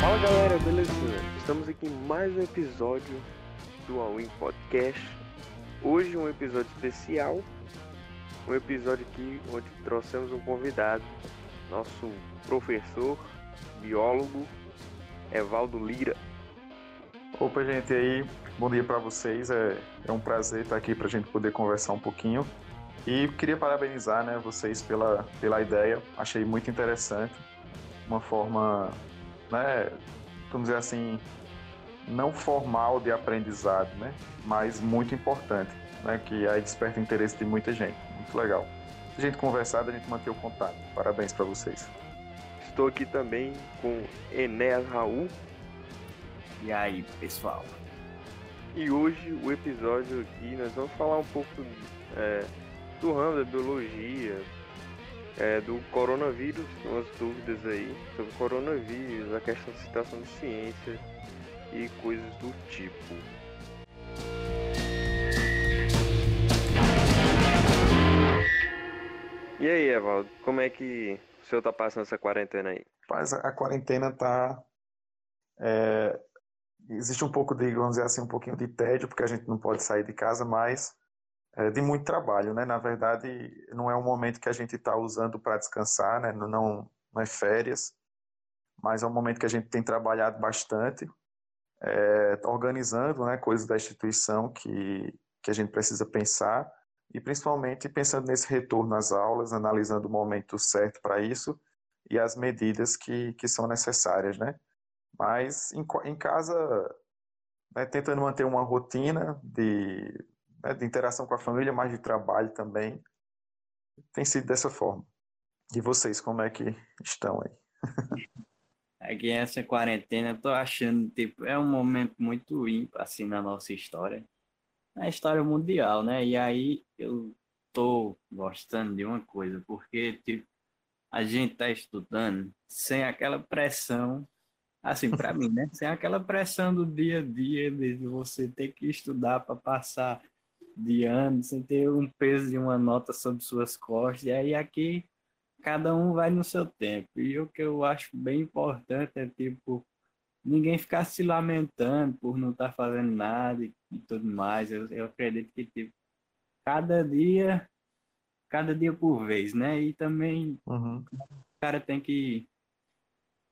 Fala galera, beleza? Estamos aqui em mais um episódio do All-In Podcast. Hoje um episódio especial, um episódio aqui onde trouxemos um convidado, nosso professor, biólogo, Evaldo Lira. Opa, gente, e aí, bom dia para vocês. É, é um prazer estar aqui para a gente poder conversar um pouquinho. E queria parabenizar né, vocês pela, pela ideia, achei muito interessante. Uma forma, né, vamos dizer assim, não formal de aprendizado, né, mas muito importante, né, que aí desperta interesse de muita gente. Muito legal. A gente conversar, a gente manter o contato. Parabéns para vocês. Estou aqui também com Enéas Raul. E aí, pessoal? E hoje o episódio aqui nós vamos falar um pouco é, do ramo da biologia, é, do coronavírus, umas dúvidas aí sobre o coronavírus, a questão da citação de ciência e coisas do tipo. E aí, Evaldo, como é que o senhor tá passando essa quarentena aí? A, a quarentena tá. é, existe um pouco de, vamos dizer assim, um pouquinho de tédio, porque a gente não pode sair de casa, mas é, de muito trabalho, né? Na verdade, não é um momento que a gente está usando para descansar, né? Não, não, é férias, mas é um momento que a gente tem trabalhado bastante, é, tá organizando, né? Coisas da instituição que que a gente precisa pensar e principalmente pensando nesse retorno às aulas, analisando o momento certo para isso e as medidas que, que são necessárias, né? Mas em, em casa, né, tentando manter uma rotina de, né, de interação com a família, mas de trabalho também, tem sido dessa forma. E vocês, como é que estão aí? Aqui essa quarentena, eu tô achando, tipo, é um momento muito ímpar, assim, na nossa história. Na história mundial, né? E aí eu tô gostando de uma coisa, porque, tipo, a gente tá estudando sem aquela pressão, assim, para mim, né? Sem aquela pressão do dia a dia, de você ter que estudar para passar de ano, sem ter um peso de uma nota sobre suas costas. E aí aqui cada um vai no seu tempo. E o que eu acho bem importante é, tipo, ninguém ficar se lamentando por não estar fazendo nada e, e tudo mais. Eu, eu acredito que, tipo, cada dia, cada dia por vez, né? E também Uhum. o cara tem que,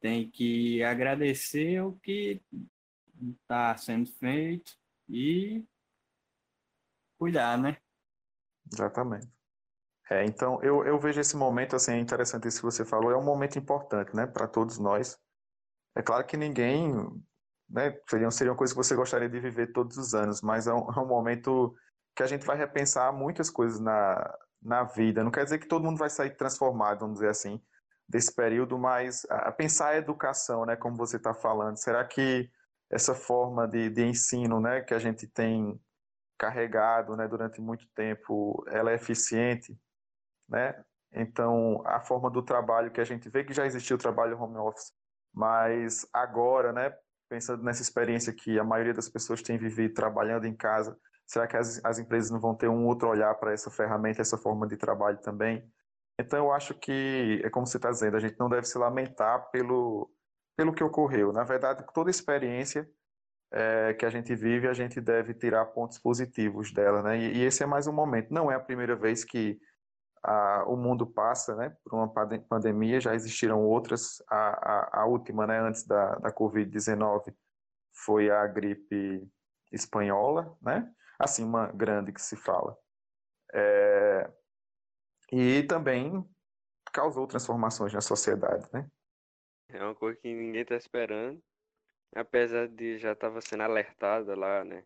tem que agradecer o que está sendo feito e cuidar, né? Exatamente. É, então, eu, eu vejo esse momento, assim, é interessante isso que você falou, é um momento importante, né, para todos nós. É claro que ninguém, né, seria, seria uma coisa que você gostaria de viver todos os anos, mas é um, é um momento que a gente vai repensar muitas coisas na, na vida. Não quer dizer que todo mundo vai sair transformado, vamos dizer assim, desse período, mas a, pensar a educação, né, como você está falando. Será que essa forma de, de ensino, né, que a gente tem carregado, né, durante muito tempo, ela é eficiente, né? Então, a forma do trabalho que a gente vê que já existia o trabalho home office, mas agora, né, pensando nessa experiência que a maioria das pessoas tem vivido trabalhando em casa, será que as, as empresas não vão ter um outro olhar para essa ferramenta, essa forma de trabalho também? Então, eu acho que, é como você está dizendo, a gente não deve se lamentar pelo, pelo que ocorreu. Na verdade, toda experiência é, que a gente vive, a gente deve tirar pontos positivos dela, né? E, e esse é mais um momento. Não é a primeira vez que a, o mundo passa, né, por uma pande- pandemia. Já existiram outras. A, a, a última, né, antes da, da Covid-19, foi a gripe espanhola, né? Assim, uma grande que se fala. É, e também causou transformações na sociedade, né? É uma coisa que ninguém tá esperando, apesar de já estava sendo alertada lá, né,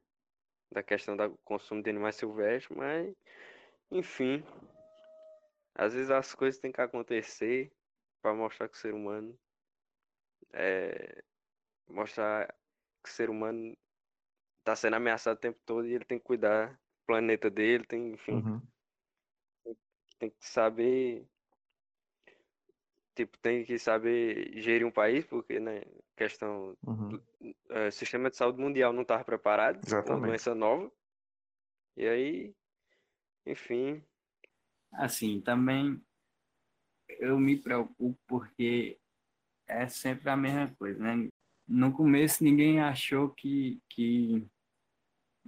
da questão do consumo de animais silvestres, mas enfim, às vezes as coisas têm que acontecer para mostrar que o ser humano é mostrar que o ser humano está sendo ameaçado o tempo todo e ele tem que cuidar do planeta dele, tem, enfim, Uhum. Tem que saber tipo, tem que saber gerir um país, porque, né, questão Uhum. eh, sistema de saúde mundial não estava preparado para uma Exatamente. doença nova. E aí, enfim. Assim, também eu me preocupo porque é sempre a mesma coisa, né? No começo ninguém achou que, que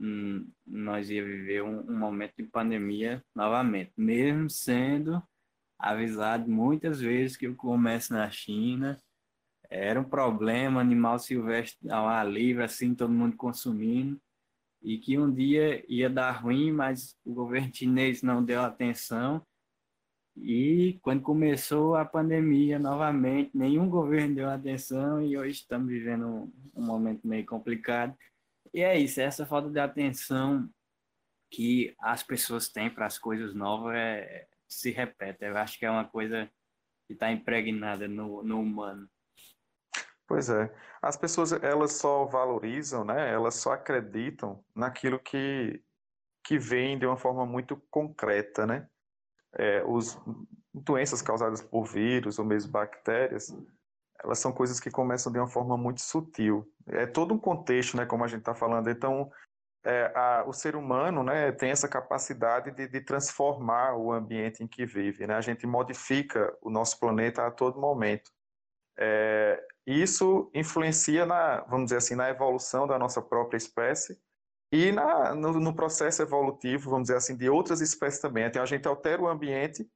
hum, nós ia viver um, um, momento de pandemia novamente, mesmo sendo avisado muitas vezes que o comércio na China era um problema, animal silvestre ao ar livre, assim, todo mundo consumindo, e que um dia ia dar ruim, mas o governo chinês não deu atenção e quando começou a pandemia novamente, nenhum governo deu atenção e hoje estamos vivendo um, um momento meio complicado. E é isso, essa falta de atenção que as pessoas têm para as coisas novas é, se repete. Eu acho que é uma coisa que está impregnada no, no humano. Pois é. As pessoas, elas só valorizam, né? Elas só acreditam naquilo que, que vem de uma forma muito concreta, né? é, os doenças causadas por vírus ou mesmo bactérias, elas são coisas que começam de uma forma muito sutil. É todo um contexto, né, como a gente está falando. Então, é, a, o ser humano né, tem essa capacidade de, de, transformar o ambiente em que vive. Né? A gente modifica o nosso planeta a todo momento. É, isso influencia na, vamos dizer assim, na evolução da nossa própria espécie e na, no, no, processo evolutivo, vamos dizer assim, de outras espécies também. Então, a gente altera o ambiente,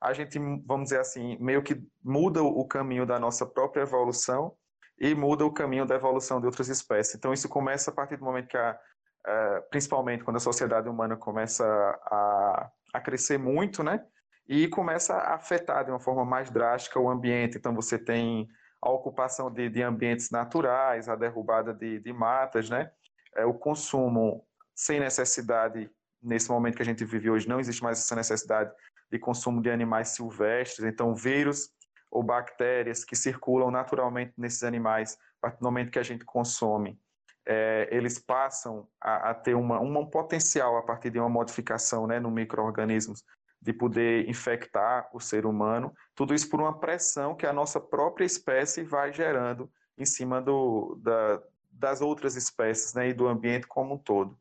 a gente, vamos dizer assim, meio que muda o caminho da nossa própria evolução e muda o caminho da evolução de outras espécies. Então, isso começa a partir do momento que, a, a, principalmente quando a sociedade humana começa a, a crescer muito, né? E começa a afetar de uma forma mais drástica o ambiente. Então, você tem a ocupação de, de ambientes naturais, a derrubada de, de matas, né? é, o consumo sem necessidade, nesse momento que a gente vive hoje, não existe mais essa necessidade de consumo de animais silvestres, então vírus ou bactérias que circulam naturalmente nesses animais, a partir do momento que a gente consome, é, eles passam a, a ter uma, um potencial a partir de uma modificação né, no microorganismos de poder infectar o ser humano, tudo isso por uma pressão que a nossa própria espécie vai gerando em cima do, da, das outras espécies né, e do ambiente como um todo.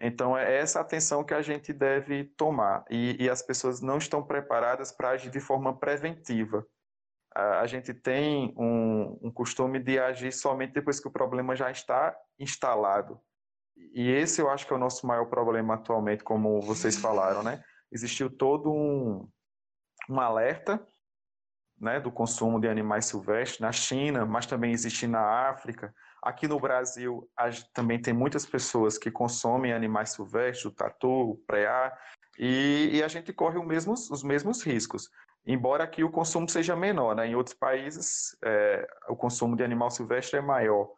Então, é essa atenção que a gente deve tomar. E, e as pessoas não estão preparadas para agir de forma preventiva. A, a gente tem um, um, costume de agir somente depois que o problema já está instalado. E esse eu acho que é o nosso maior problema atualmente, como vocês falaram, né? Existiu todo um, um alerta né, do consumo de animais silvestres na China, mas também existe na África, Aqui no Brasil, também tem muitas pessoas que consomem animais silvestres, o tatu, o preá, e, e, a gente corre mesmos, os mesmos riscos. Embora aqui o consumo seja menor, né? em outros países é, o consumo de animal silvestre é maior.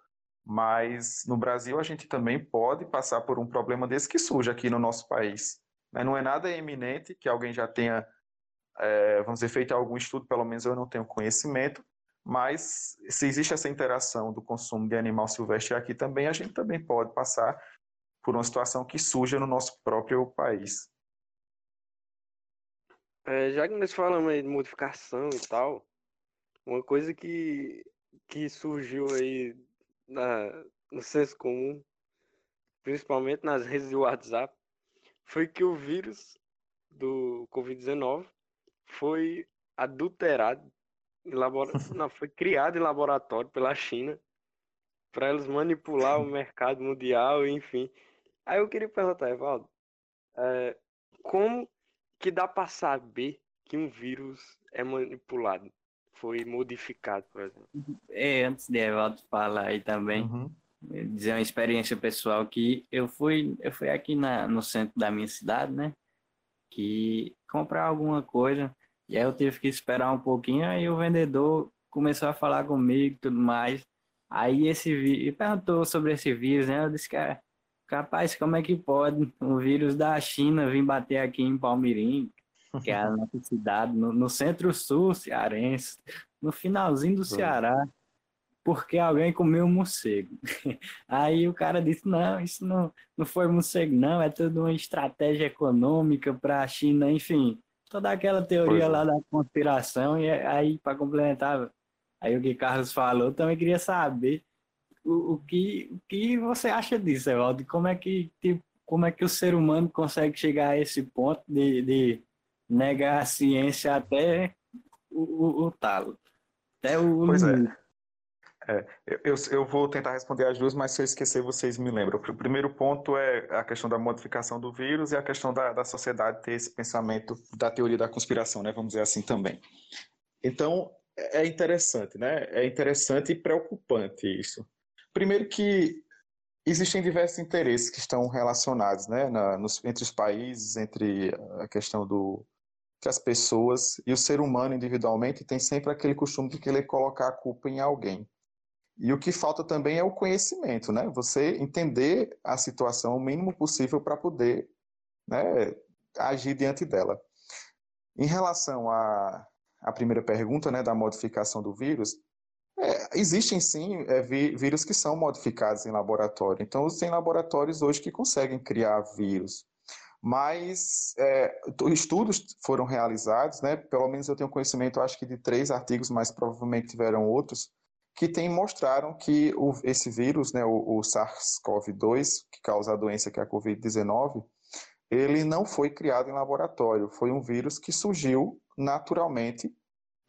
Mas no Brasil a gente também pode passar por um problema desse que surge aqui no nosso país. Né? Não é nada eminente que alguém já tenha, é, vamos dizer, feito algum estudo, pelo menos eu não tenho conhecimento, mas se existe essa interação do consumo de animal silvestre aqui também, a gente também pode passar por uma situação que surja no nosso próprio país. É, já que nós falamos aí de modificação e tal, uma coisa que, que surgiu aí na, no senso comum, principalmente nas redes de WhatsApp, foi que o vírus do Covid-19 foi adulterado. Não, foi criado em laboratório pela China para eles manipular o mercado mundial, enfim. Aí eu queria perguntar, Evaldo, é, como que dá para saber que um vírus é manipulado, foi modificado, por exemplo? É, antes de Evaldo falar aí também, uhum. dizer uma experiência pessoal que eu fui, eu fui aqui na, no centro da minha cidade, né? Que comprar alguma coisa e aí eu tive que esperar um pouquinho, aí o vendedor começou a falar comigo e tudo mais. Aí esse vírus, perguntou sobre esse vírus, né? Eu disse que, é, capaz, como é que pode um vírus da China vir bater aqui em Palmirim, que é a nossa cidade, no, no centro-sul cearense, no finalzinho do Ceará, porque alguém comeu um morcego. Aí o cara disse, não, isso não, não foi morcego, não, é tudo uma estratégia econômica para a China, enfim toda aquela teoria é. lá da conspiração, e aí, para complementar, aí o que Carlos falou, também queria saber o, o, que, o que você acha disso, Evaldo? Como é que, tipo, como é que o ser humano consegue chegar a esse ponto de, de negar a ciência até o, o, o talo? Até o pois é. É, eu, eu, vou tentar responder as duas, mas se eu esquecer, vocês me lembram. O primeiro ponto é a questão da modificação do vírus e a questão da, da sociedade ter esse pensamento da teoria da conspiração, né? Vamos dizer assim também. Então, é, interessante, né? É interessante e preocupante isso. Primeiro que existem diversos interesses que estão relacionados, né? Na, nos, entre os países, entre a questão do que as pessoas e o ser humano individualmente tem sempre aquele costume de querer colocar a culpa em alguém. E o que falta também é o conhecimento, né? Você entender a situação o mínimo possível para poder né, agir diante dela. Em relação à, à primeira pergunta, né, da modificação do vírus, é, existem sim é, vírus que são modificados em laboratório. Então, tem laboratórios hoje que conseguem criar vírus. Mas é, estudos foram realizados, né? Pelo menos eu tenho conhecimento, acho que de três artigos, mas provavelmente tiveram outros, que tem, mostraram que o, esse vírus, né, o, o SARS-CoV-2, que causa a doença que é a Covid-19, ele não foi criado em laboratório, foi um vírus que surgiu naturalmente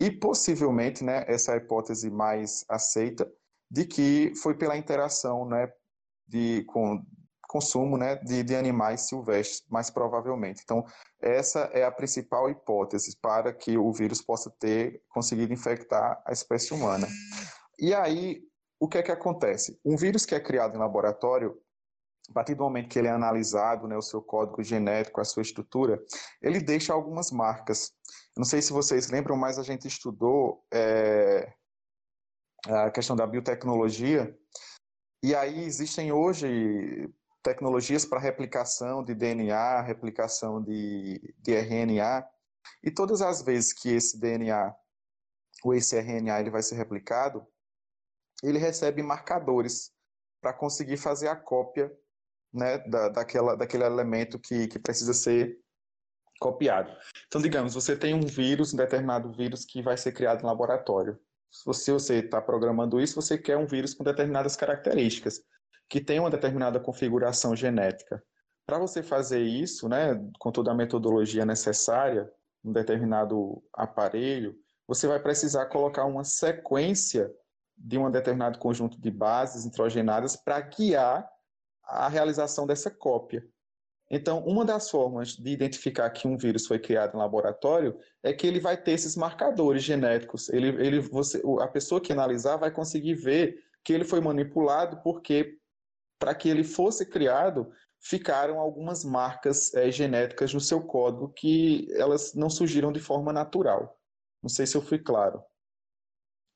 e possivelmente, né, essa é a hipótese mais aceita, de que foi pela interação né, de, com consumo né, de, de animais silvestres, mais provavelmente. Então, essa é a principal hipótese para que o vírus possa ter conseguido infectar a espécie humana. E aí, o que é que acontece? Um vírus que é criado em laboratório, a partir do momento que ele é analisado, né, o seu código genético, a sua estrutura, ele deixa algumas marcas. Não sei se vocês lembram, mas a gente estudou é, a questão da biotecnologia, e aí existem hoje tecnologias para replicação de DNA, replicação de, de RNA, e todas as vezes que esse DNA ou esse RNA ele vai ser replicado, ele recebe marcadores para conseguir fazer a cópia né, da, daquela, daquele elemento que, que precisa ser copiado. Então, digamos, você tem um vírus, um determinado vírus que vai ser criado em laboratório. Se você está programando isso, você quer um vírus com determinadas características, que tem uma determinada configuração genética. Para você fazer isso, né, com toda a metodologia necessária, um determinado aparelho, você vai precisar colocar uma sequência de um determinado conjunto de bases nitrogenadas para guiar a realização dessa cópia. Então, uma das formas de identificar que um vírus foi criado em laboratório é que ele vai ter esses marcadores genéticos. Ele, ele, você, a pessoa que analisar vai conseguir ver que ele foi manipulado porque, para que ele fosse criado, ficaram algumas marcas é, genéticas no seu código que elas não surgiram de forma natural. Não sei se eu fui claro.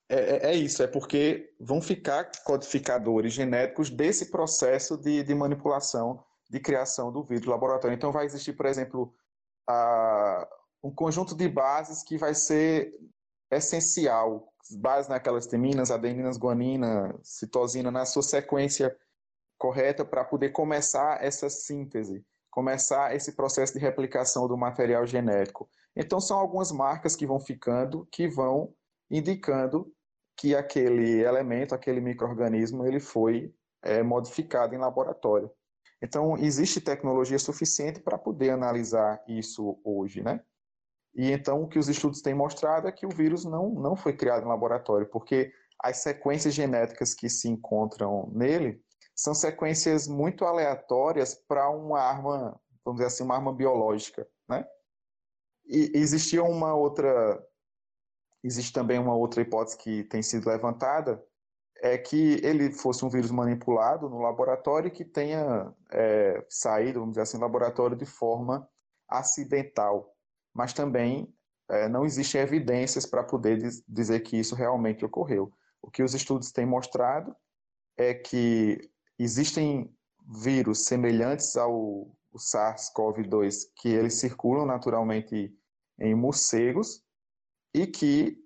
É, é, é, isso, é porque vão ficar codificadores genéticos desse processo de, de manipulação, de criação do vírus laboratório. Então, vai existir, por exemplo, a, um conjunto de bases que vai ser essencial, bases naquelas teminas, adeninas, guanina, citosina, na sua sequência correta para poder começar essa síntese, começar esse processo de replicação do material genético. Então, são algumas marcas que vão ficando, que vão indicando que aquele elemento, aquele microorganismo, ele foi é, modificado em laboratório. Então, existe tecnologia suficiente para poder analisar isso hoje, né? E então, o que os estudos têm mostrado é que o vírus não, não foi criado em laboratório, porque as sequências genéticas que se encontram nele são sequências muito aleatórias para uma arma, vamos dizer assim, uma arma biológica, né? E existia uma outra existe também uma outra hipótese que tem sido levantada, é que ele fosse um vírus manipulado no laboratório que tenha é, saído, vamos dizer assim, do laboratório de forma acidental. Mas também é, não existem evidências para poder dizer que isso realmente ocorreu. O que os estudos têm mostrado é que existem vírus semelhantes ao SARS-CoV-2 que eles circulam naturalmente em morcegos e que,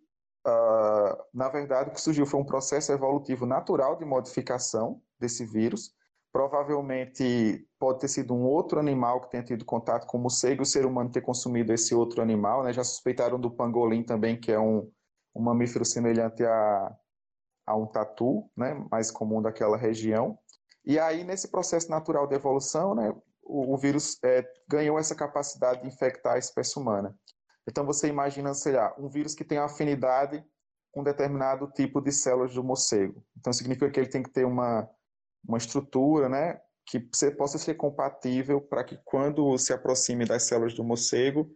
uh, na verdade, o que surgiu foi um processo evolutivo natural de modificação desse vírus. Provavelmente pode ter sido um outro animal que tenha tido contato com o morcego e o ser humano ter consumido esse outro animal. Né? Já suspeitaram do pangolim também, que é um, um mamífero semelhante a, a um tatu, né? mais comum daquela região. E aí, nesse processo natural de evolução, né, o, o vírus é, ganhou essa capacidade de infectar a espécie humana. Então você imagina, sei lá, um vírus que tem afinidade com determinado tipo de células do morcego. Então significa que ele tem que ter uma, uma estrutura, né, que possa ser compatível para que quando se aproxime das células do morcego,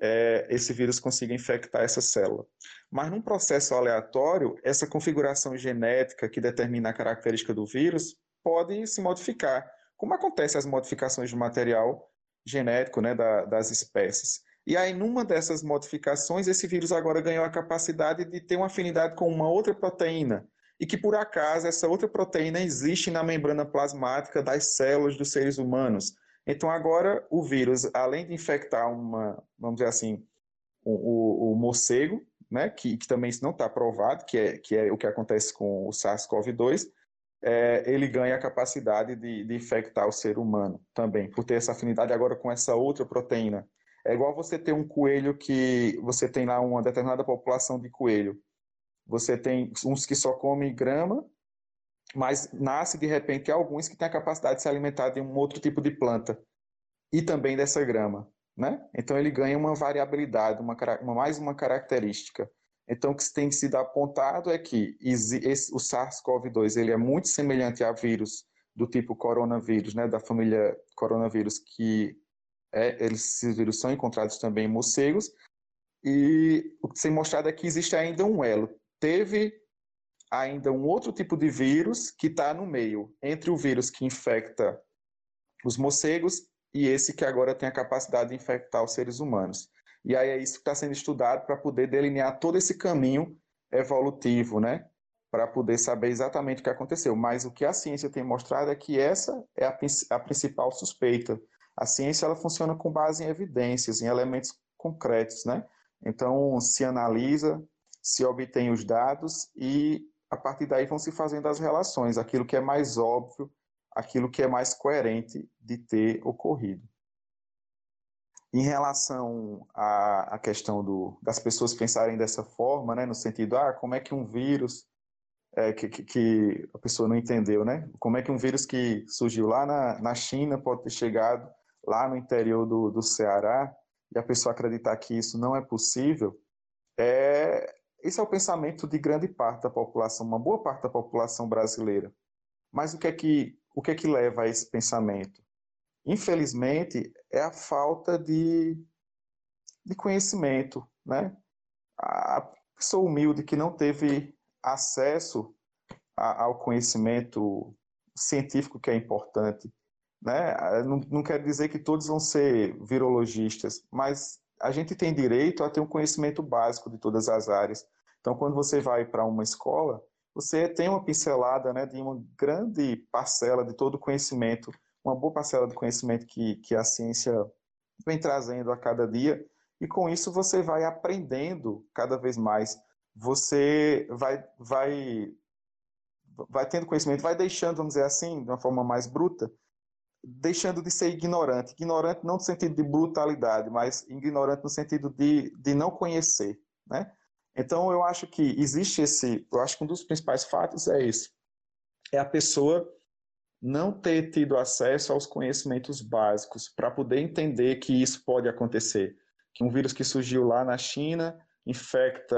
é, esse vírus consiga infectar essa célula. Mas num processo aleatório, essa configuração genética que determina a característica do vírus pode se modificar, como acontece as modificações do material genético né, da, das espécies. E aí, numa dessas modificações, esse vírus agora ganhou a capacidade de ter uma afinidade com uma outra proteína, e que por acaso essa outra proteína existe na membrana plasmática das células dos seres humanos. Então agora o vírus, além de infectar uma, vamos dizer assim, o, o, o morcego, né, que, que também isso não está provado, que é, que é o que acontece com o SARS-CoV-2, é, ele ganha a capacidade de, de infectar o ser humano também, por ter essa afinidade agora com essa outra proteína. É igual você ter um coelho que você tem lá uma determinada população de coelho. Você tem uns que só comem grama, mas nasce de repente alguns que têm a capacidade de se alimentar de um outro tipo de planta e também dessa grama, né? Então ele ganha uma variabilidade, uma, uma mais uma característica. Então o que tem sido apontado é que esse, o SARS-CoV-2 ele é muito semelhante a vírus do tipo coronavírus, né, da família coronavírus que é, esses vírus são encontrados também em morcegos e o que tem mostrado é que existe ainda um elo. Teve ainda um outro tipo de vírus que está no meio, entre o vírus que infecta os morcegos e esse que agora tem a capacidade de infectar os seres humanos. E aí é isso que está sendo estudado para poder delinear todo esse caminho evolutivo, né? Para poder saber exatamente o que aconteceu. Mas o que a ciência tem mostrado é que essa é a, a principal suspeita. A ciência ela funciona com base em evidências, em elementos concretos, né? Então se analisa, se obtém os dados e a partir daí vão se fazendo as relações, aquilo que é mais óbvio, aquilo que é mais coerente de ter ocorrido. Em relação à, à questão do, das pessoas pensarem dessa forma, né, no sentido, ah, como é que um vírus é, que, que, que, a pessoa não entendeu, né? Como é que um vírus que surgiu lá na, na China pode ter chegado lá no interior do, do Ceará e a pessoa acreditar que isso não é possível? É, esse é o pensamento de grande parte da população, uma boa parte da população brasileira. Mas o que é que, o que, é que leva a esse pensamento? Infelizmente, é a falta de, de conhecimento. Né? A pessoa humilde que não teve acesso a, ao conhecimento científico que é importante. Né? Não, não quer dizer que todos vão ser virologistas, mas a gente tem direito a ter um conhecimento básico de todas as áreas. Então, quando você vai para uma escola, você tem uma pincelada né, de uma grande parcela de todo o conhecimento, uma boa parcela do conhecimento que, que a ciência vem trazendo a cada dia, e com isso você vai aprendendo cada vez mais. Você vai, vai, vai tendo conhecimento, vai deixando, vamos dizer assim, de uma forma mais bruta, deixando de ser ignorante. Ignorante não no sentido de brutalidade, mas ignorante no sentido de, de não conhecer, né? Então eu acho que existe esse, eu acho que um dos principais fatos é esse, é a pessoa não ter tido acesso aos conhecimentos básicos para poder entender que isso pode acontecer, que um vírus que surgiu lá na China infecta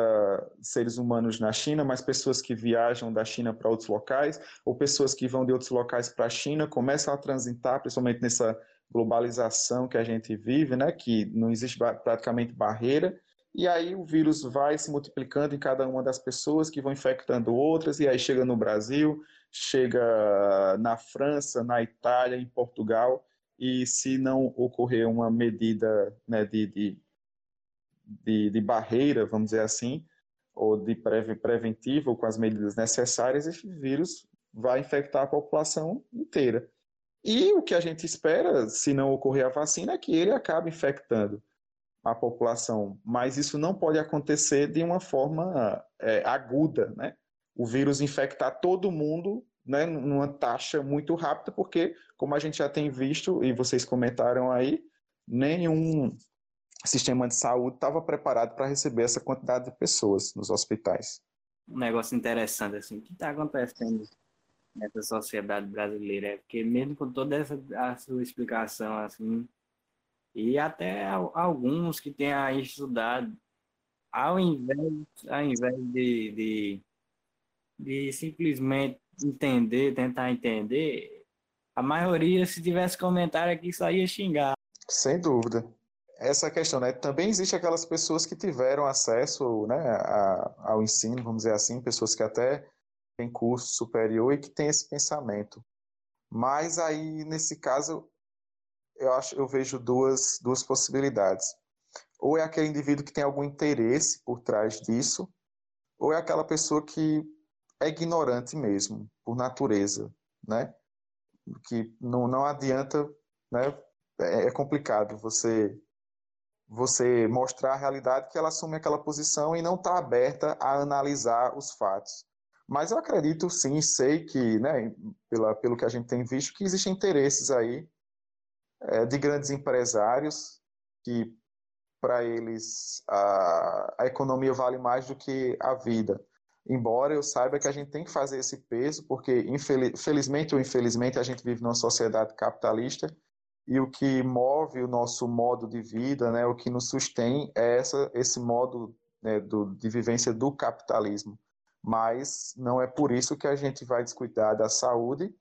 seres humanos na China, mas pessoas que viajam da China para outros locais, ou pessoas que vão de outros locais para a China começam a transitar, principalmente nessa globalização que a gente vive, né, que não existe praticamente barreira, e aí o vírus vai se multiplicando em cada uma das pessoas que vão infectando outras, e aí chega no Brasil, chega na França, na Itália, em Portugal, e se não ocorrer uma medida né, de, de de, de barreira, vamos dizer assim, ou de preventivo com as medidas necessárias, esse vírus vai infectar a população inteira. E o que a gente espera, se não ocorrer a vacina, é que ele acabe infectando a população. Mas isso não pode acontecer de uma forma é, aguda, né? O vírus infectar todo mundo né, numa taxa muito rápida, porque, como a gente já tem visto, e vocês comentaram aí, nenhum sistema de saúde estava preparado para receber essa quantidade de pessoas nos hospitais. Um negócio interessante assim, o que está acontecendo nessa sociedade brasileira. É porque mesmo com toda essa a sua explicação assim, e até alguns que têm estudado, ao invés, ao invés de, de, de simplesmente entender, tentar entender, a maioria, se tivesse comentário aqui, só ia xingar. Sem dúvida. Essa questão, né? Também existe aquelas pessoas que tiveram acesso né, a, ao ensino, vamos dizer assim, pessoas que até têm curso superior e que têm esse pensamento. Mas aí, nesse caso, eu acho, eu vejo duas, duas possibilidades. Ou é aquele indivíduo que tem algum interesse por trás disso, ou é aquela pessoa que é ignorante mesmo, por natureza, né? Que não, não adianta, né? É, é complicado você você mostrar a realidade que ela assume aquela posição e não está aberta a analisar os fatos. Mas eu acredito, sim, sei que, né, pela, pelo que a gente tem visto, que existem interesses aí é, de grandes empresários que, para eles, a, a economia vale mais do que a vida. Embora eu saiba que a gente tem que fazer esse peso, porque, infelizmente ou infelizmente, a gente vive numa sociedade capitalista e o que move o nosso modo de vida, né, o que nos sustém é essa, esse modo né, do, de vivência do capitalismo. Mas não é por isso que a gente vai descuidar da saúde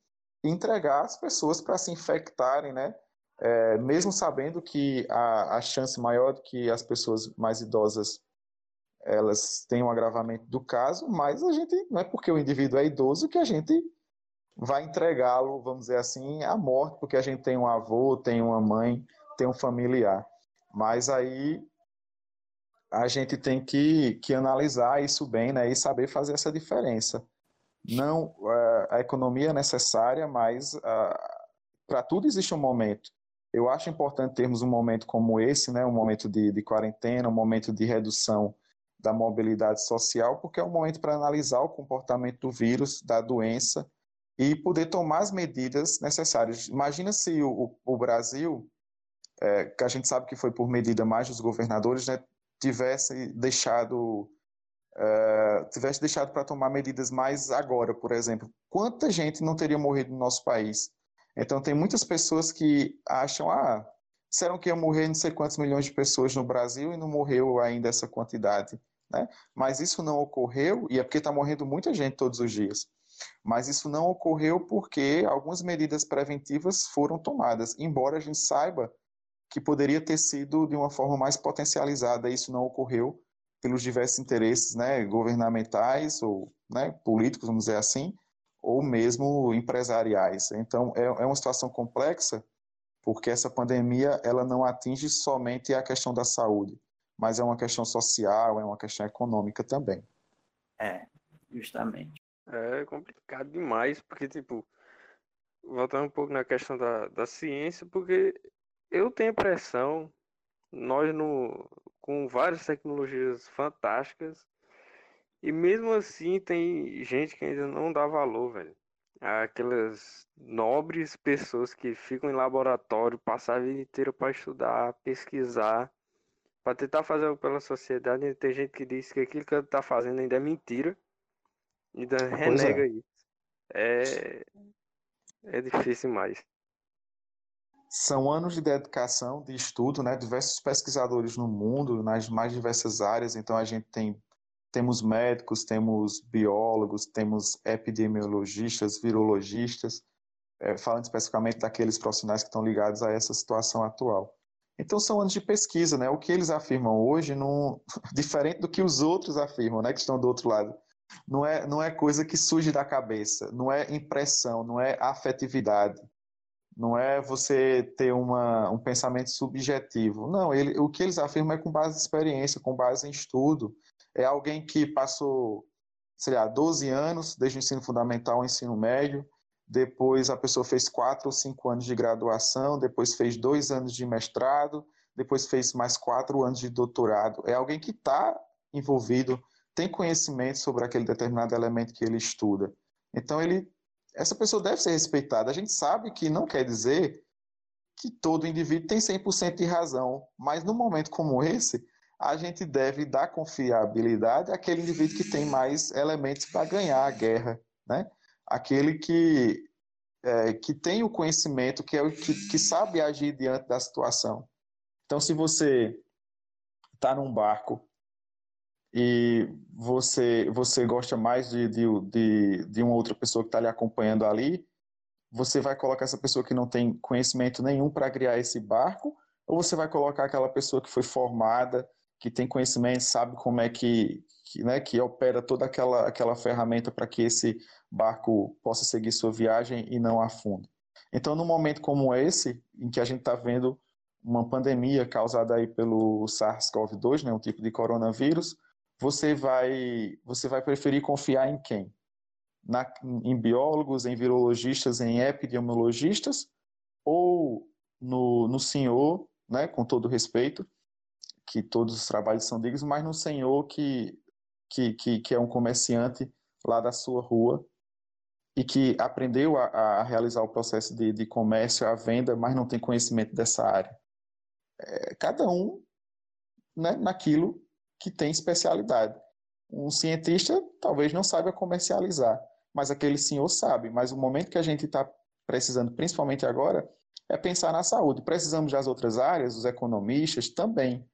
e entregar as pessoas para se infectarem, né, é, mesmo sabendo que a, a chance maior de que as pessoas mais idosas elas têm um agravamento do caso, mas a gente não é porque o indivíduo é idoso que a gente vai entregá-lo, vamos dizer assim, à morte, porque a gente tem um avô, tem uma mãe, tem um familiar. Mas aí a gente tem que, que analisar isso bem né, e saber fazer essa diferença. Não, é, a economia é necessária, mas para tudo existe um momento. Eu acho importante termos um momento como esse, né, um momento de, de quarentena, um momento de redução da mobilidade social, porque é um momento para analisar o comportamento do vírus, da doença, e poder tomar as medidas necessárias. Imagina se o, o Brasil, é, que a gente sabe que foi por medida mais dos governadores, né, tivesse deixado é, tivesse deixado para tomar medidas mais agora, por exemplo. Quanta gente não teria morrido no nosso país? Então, tem muitas pessoas que acham, ah, disseram que ia morrer não sei quantos milhões de pessoas no Brasil e não morreu ainda essa quantidade. Né? Mas isso não ocorreu, e é porque está morrendo muita gente todos os dias. Mas isso não ocorreu porque algumas medidas preventivas foram tomadas, embora a gente saiba que poderia ter sido de uma forma mais potencializada, isso não ocorreu pelos diversos interesses né, governamentais ou né, políticos, vamos dizer assim, ou mesmo empresariais. Então, é, é uma situação complexa, porque essa pandemia ela não atinge somente a questão da saúde, mas é uma questão social, é uma questão econômica também. É, justamente. É complicado demais, porque, tipo, voltando um pouco na questão da, da ciência, porque eu tenho a impressão, nós no, com várias tecnologias fantásticas, e mesmo assim tem gente que ainda não dá valor, velho. Aquelas nobres pessoas que ficam em laboratório, passam a vida inteira para estudar, pesquisar, para tentar fazer algo pela sociedade. E tem gente que diz que aquilo que ele tá fazendo ainda é mentira. E ainda renega é. isso. É... é difícil mais. São anos de dedicação, de estudo, né? Diversos pesquisadores no mundo, nas mais diversas áreas. Então a gente tem temos médicos, temos biólogos, temos epidemiologistas, virologistas, é, falando especificamente daqueles profissionais que estão ligados a essa situação atual. Então são anos de pesquisa, né? O que eles afirmam hoje, não, diferente do que os outros afirmam, né? Que estão do outro lado, não é, não é coisa que surge da cabeça, não é impressão, não é afetividade, não é você ter uma, um pensamento subjetivo. Não, ele, o que eles afirmam é com base em experiência, com base em estudo, é alguém que passou, sei lá, 12 anos, desde o ensino fundamental ao ensino médio, depois a pessoa fez quatro ou cinco anos de graduação, depois fez dois anos de mestrado, depois fez mais quatro anos de doutorado. É alguém que está envolvido, tem conhecimento sobre aquele determinado elemento que ele estuda. Então, ele, essa pessoa deve ser respeitada. A gente sabe que não quer dizer que todo indivíduo tem 100% de razão, mas num momento como esse, a gente deve dar confiabilidade àquele indivíduo que tem mais elementos para ganhar a guerra, né? aquele que, é, que tem o conhecimento, que, é o, que, que sabe agir diante da situação. Então, se você está num barco e você, você gosta mais de, de, de, de uma outra pessoa que está lhe acompanhando ali, você vai colocar essa pessoa que não tem conhecimento nenhum para criar esse barco, ou você vai colocar aquela pessoa que foi formada, que tem conhecimento, sabe como é que, que, né, que opera toda aquela, aquela ferramenta para que esse barco possa seguir sua viagem e não afunde. Então, num momento como esse, em que a gente está vendo uma pandemia causada aí pelo SARS-CoV-2, né, um tipo de coronavírus, você vai, você vai preferir confiar em quem? Na, em biólogos, em virologistas, em epidemiologistas, ou no, no senhor, né, com todo respeito, que todos os trabalhos são dignos, mas no senhor que, que, que, que é um comerciante lá da sua rua e que aprendeu a, a realizar o processo de, de comércio, a venda, mas não tem conhecimento dessa área. É, cada um né, naquilo que tem especialidade. Um cientista talvez não saiba comercializar, mas aquele senhor sabe. Mas o momento que a gente está precisando, principalmente agora, é pensar na saúde. Precisamos das outras áreas, os economistas também.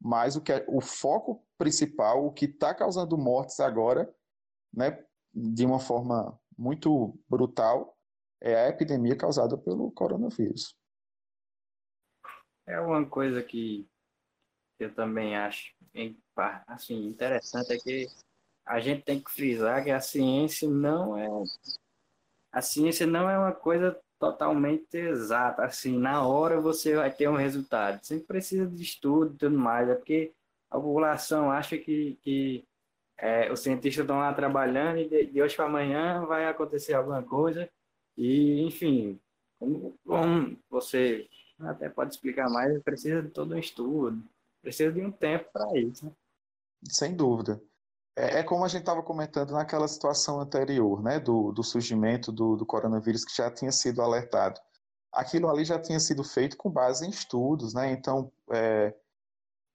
Mas o, que é, o foco principal, o que está causando mortes agora, né, de uma forma muito brutal, é a epidemia causada pelo coronavírus. É uma coisa que eu também acho assim, interessante é que a gente tem que frisar que a ciência não é a ciência não é uma coisa totalmente exata, assim, na hora você vai ter um resultado. Sempre precisa de estudo e tudo mais, é porque a população acha que, que é, os cientistas estão lá trabalhando e de, de hoje para amanhã vai acontecer alguma coisa. E, enfim, como, como você até pode explicar mais, precisa de todo um estudo, precisa de um tempo para isso. Né? Sem dúvida. É, é como a gente estava comentando naquela situação anterior, né, do, do surgimento do, do coronavírus que já tinha sido alertado. Aquilo ali já tinha sido feito com base em estudos, né? Então, é,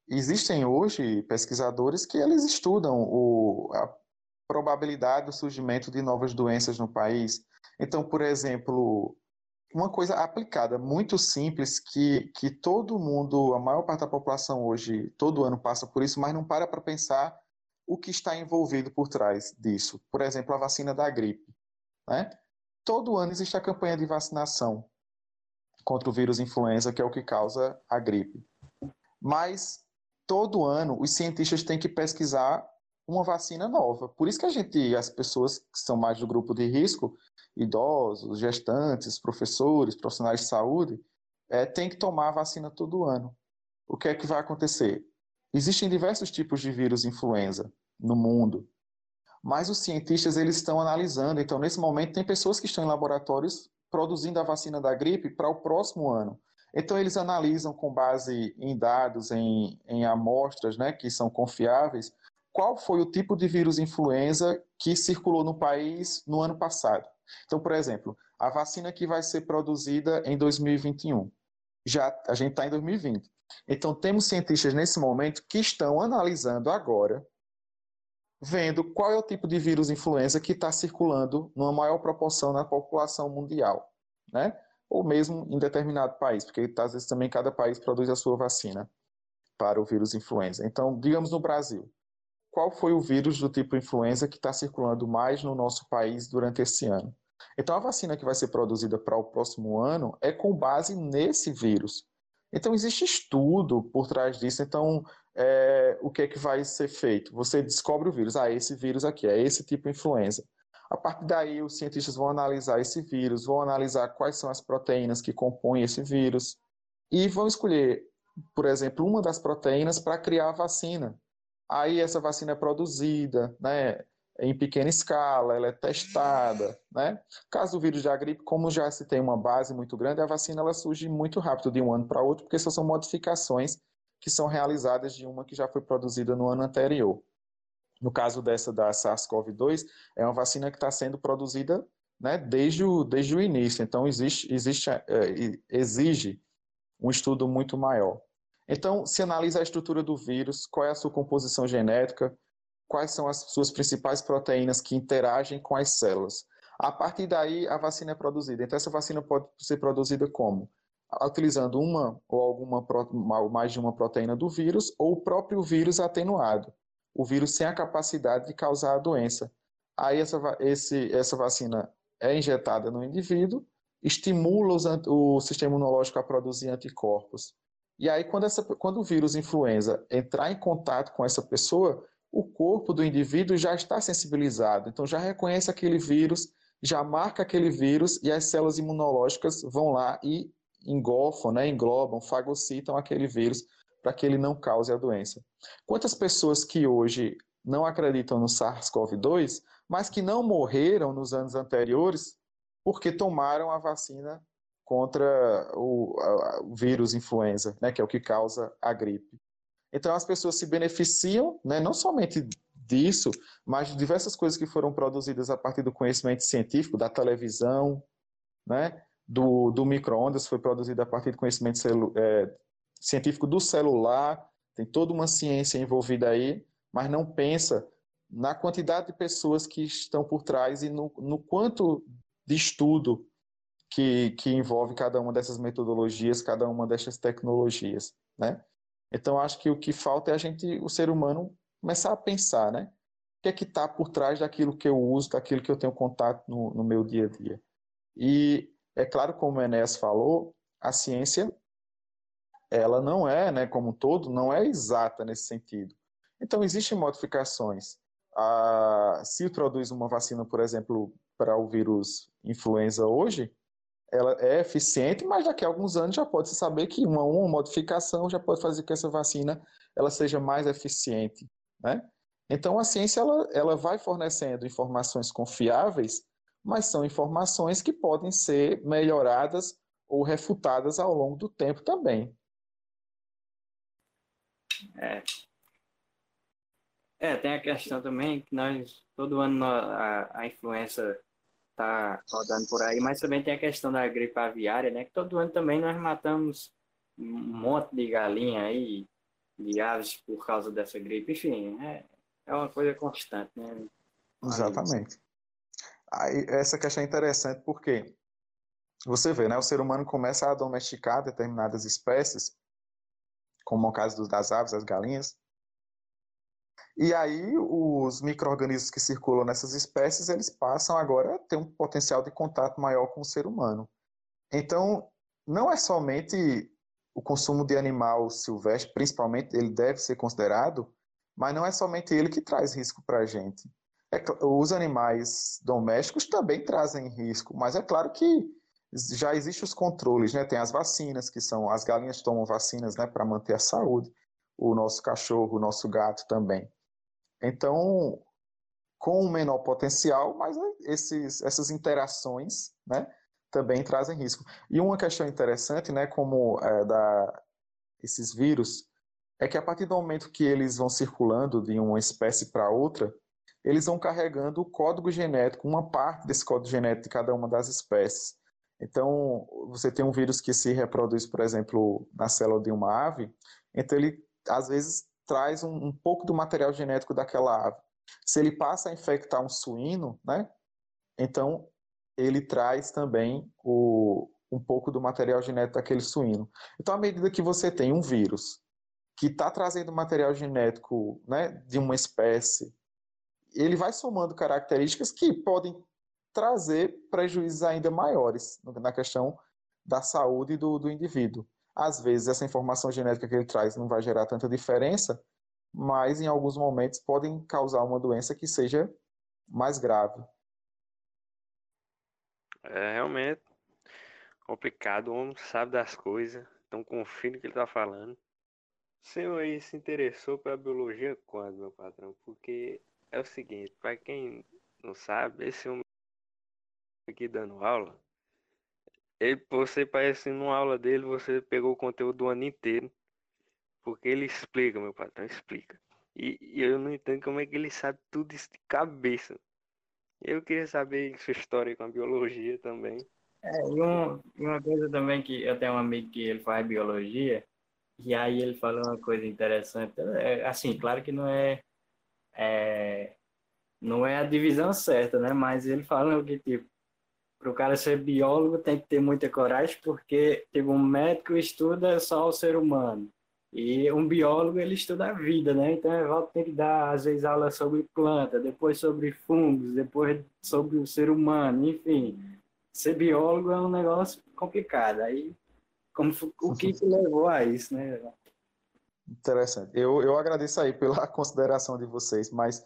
existem hoje pesquisadores que eles estudam o, a probabilidade do surgimento de novas doenças no país. Então, por exemplo, uma coisa aplicada muito simples que, que todo mundo, a maior parte da população hoje, todo ano passa por isso, mas não para para pensar o que está envolvido por trás disso. Por exemplo, a vacina da gripe. Né? Todo ano existe a campanha de vacinação contra o vírus influenza, que é o que causa a gripe. Mas todo ano os cientistas têm que pesquisar uma vacina nova. Por isso que a gente, as pessoas que são mais do grupo de risco, idosos, gestantes, professores, profissionais de saúde, é, tem que tomar a vacina todo ano. O que é que vai acontecer? Existem diversos tipos de vírus influenza no mundo, mas os cientistas eles estão analisando. Então, nesse momento, tem pessoas que estão em laboratórios produzindo a vacina da gripe para o próximo ano. Então, eles analisam com base em dados, em, em amostras né, que são confiáveis, qual foi o tipo de vírus influenza que circulou no país no ano passado. Então, por exemplo, a vacina que vai ser produzida em 2021, já a gente está em 2020. Então, temos cientistas nesse momento que estão analisando agora, vendo qual é o tipo de vírus influenza que está circulando numa maior proporção na população mundial, né? Ou mesmo em determinado país, porque às vezes também cada país produz a sua vacina para o vírus influenza. Então, digamos no Brasil, qual foi o vírus do tipo influenza que está circulando mais no nosso país durante esse ano. Então, a vacina que vai ser produzida para o próximo ano é com base nesse vírus. Então, existe estudo por trás disso. Então, é, o que é que vai ser feito? Você descobre o vírus. Ah, esse vírus aqui, é esse tipo de influenza. A partir daí, os cientistas vão analisar esse vírus, vão analisar quais são as proteínas que compõem esse vírus e vão escolher, por exemplo, uma das proteínas para criar a vacina. Aí essa vacina é produzida, né, em pequena escala, ela é testada, né? Caso do vírus da gripe, como já se tem uma base muito grande, a vacina ela surge muito rápido de um ano para outro, porque essas são modificações que são realizadas de uma que já foi produzida no ano anterior. No caso dessa da SARS-CoV-2, é uma vacina que está sendo produzida né, desde, o, desde o início, então existe, existe, é, exige um estudo muito maior. Então, se analisa a estrutura do vírus, qual é a sua composição genética, quais são as suas principais proteínas que interagem com as células. A partir daí, a vacina é produzida. Então, essa vacina pode ser produzida como? Utilizando uma ou alguma mais de uma proteína do vírus ou o próprio vírus atenuado. O vírus sem a capacidade de causar a doença. Aí, essa, esse, essa vacina é injetada no indivíduo, estimula os, o sistema imunológico a produzir anticorpos. E aí, quando, essa, quando o vírus influenza entrar em contato com essa pessoa, o corpo do indivíduo já está sensibilizado, então já reconhece aquele vírus, já marca aquele vírus e as células imunológicas vão lá e engolfam, né, englobam, fagocitam aquele vírus para que ele não cause a doença. Quantas pessoas que hoje não acreditam no SARS-CoV-2, mas que não morreram nos anos anteriores porque tomaram a vacina contra o, a, o vírus influenza, né, que é o que causa a gripe. Então as pessoas se beneficiam, né, não somente disso, mas de diversas coisas que foram produzidas a partir do conhecimento científico, da televisão, né, do, do micro-ondas, foi produzido a partir do conhecimento é, científico do celular, tem toda uma ciência envolvida aí, mas não pensa na quantidade de pessoas que estão por trás e no, no quanto de estudo que, que envolve cada uma dessas metodologias, cada uma dessas tecnologias, né? Então, acho que o que falta é a gente, o ser humano, começar a pensar, né? O que é que está por trás daquilo que eu uso, daquilo que eu tenho contato no, no meu dia a dia. E é claro, como o Enéas falou, a ciência, ela não é, né, como um todo, não é exata nesse sentido. Então, existem modificações. Se produz uma vacina, por exemplo, para o vírus influenza hoje, ela é eficiente, mas daqui a alguns anos já pode se saber que uma, uma modificação já pode fazer com que essa vacina ela seja mais eficiente, né? Então a ciência ela, ela vai fornecendo informações confiáveis, mas são informações que podem ser melhoradas ou refutadas ao longo do tempo também. É. É, tem a questão também que nós todo ano a, a influenza tá rodando por aí, mas também tem a questão da gripe aviária, né? Que todo ano também nós matamos um monte de galinha aí, de aves por causa dessa gripe. Enfim, é, é uma coisa constante, né? Exatamente. Aí, essa questão é interessante porque você vê, né? O ser humano começa a domesticar determinadas espécies, como é o caso das aves, das galinhas, e aí os micro-organismos que circulam nessas espécies, eles passam agora a ter um potencial de contato maior com o ser humano. Então, não é somente o consumo de animal silvestre, principalmente, ele deve ser considerado, mas não é somente ele que traz risco para a gente. É, os animais domésticos também trazem risco, mas é claro que já existem os controles, né? Tem as vacinas, que são as galinhas tomam vacinas, né, para manter a saúde. O nosso cachorro, o nosso gato também. Então, com um menor potencial, mas esses, essas interações né, também trazem risco. E uma questão interessante, né, como é, da, esses vírus, é que a partir do momento que eles vão circulando de uma espécie para outra, eles vão carregando o código genético, uma parte desse código genético de cada uma das espécies. Então, você tem um vírus que se reproduz, por exemplo, na célula de uma ave, então ele às vezes traz um, um, pouco do material genético daquela ave. Se ele passa a infectar um suíno, né, então ele traz também o, um pouco do material genético daquele suíno. Então, à medida que você tem um vírus que está trazendo material genético né, de uma espécie, ele vai somando características que podem trazer prejuízos ainda maiores na questão da saúde do, do indivíduo. Às vezes, essa informação genética que ele traz não vai gerar tanta diferença, mas em alguns momentos podem causar uma doença que seja mais grave. É realmente complicado. O homem sabe das coisas, então confia no que ele está falando. O senhor aí se interessou pela biologia quando, meu patrão? Porque é o seguinte, para quem não sabe, esse homem aqui dando aula, ele, você parece numa aula dele, você pegou o conteúdo do ano inteiro. Porque ele explica, meu patrão, explica. E, e eu não entendo como é que ele sabe tudo isso de cabeça. Eu queria saber sua história com a biologia também. É, e um, uma coisa também que eu tenho um amigo que ele faz biologia, e aí ele falou uma coisa interessante. É, assim, claro que não é, é, não é a divisão certa, né? Mas ele falou que, tipo, para o cara ser biólogo tem que ter muita coragem, porque tipo, um médico estuda só o ser humano. E um biólogo, ele estuda a vida, né? Então, ele tem que dar, às vezes, aula sobre planta, depois sobre fungos, depois sobre o ser humano, enfim. Ser biólogo é um negócio complicado. Aí, como, o que, que levou a isso, né? Interessante. Eu, eu agradeço aí pela consideração de vocês, mas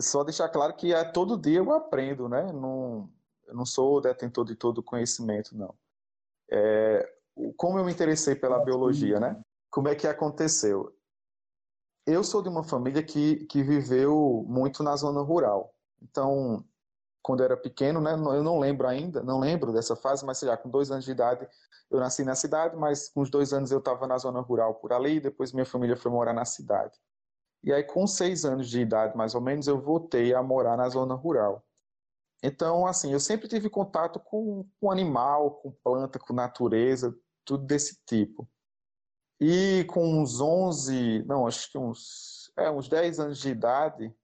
só deixar claro que é, todo dia eu aprendo, né? Não, eu não sou detentor de todo o conhecimento, não. É, como eu me interessei pela biologia, né? Como é que aconteceu? Eu sou de uma família que, que viveu muito na zona rural. Então, quando eu era pequeno, né, eu não lembro ainda, não lembro dessa fase, mas sei lá, com dois anos de idade, eu nasci na cidade, mas com os dois anos eu estava na zona rural por ali, e depois minha família foi morar na cidade. E aí, com seis anos de idade, mais ou menos, eu voltei a morar na zona rural. Então, assim, eu sempre tive contato com, com animal, com planta, com natureza, tudo desse tipo. E com uns 11, não, acho que uns, é, uns 10 anos de idade.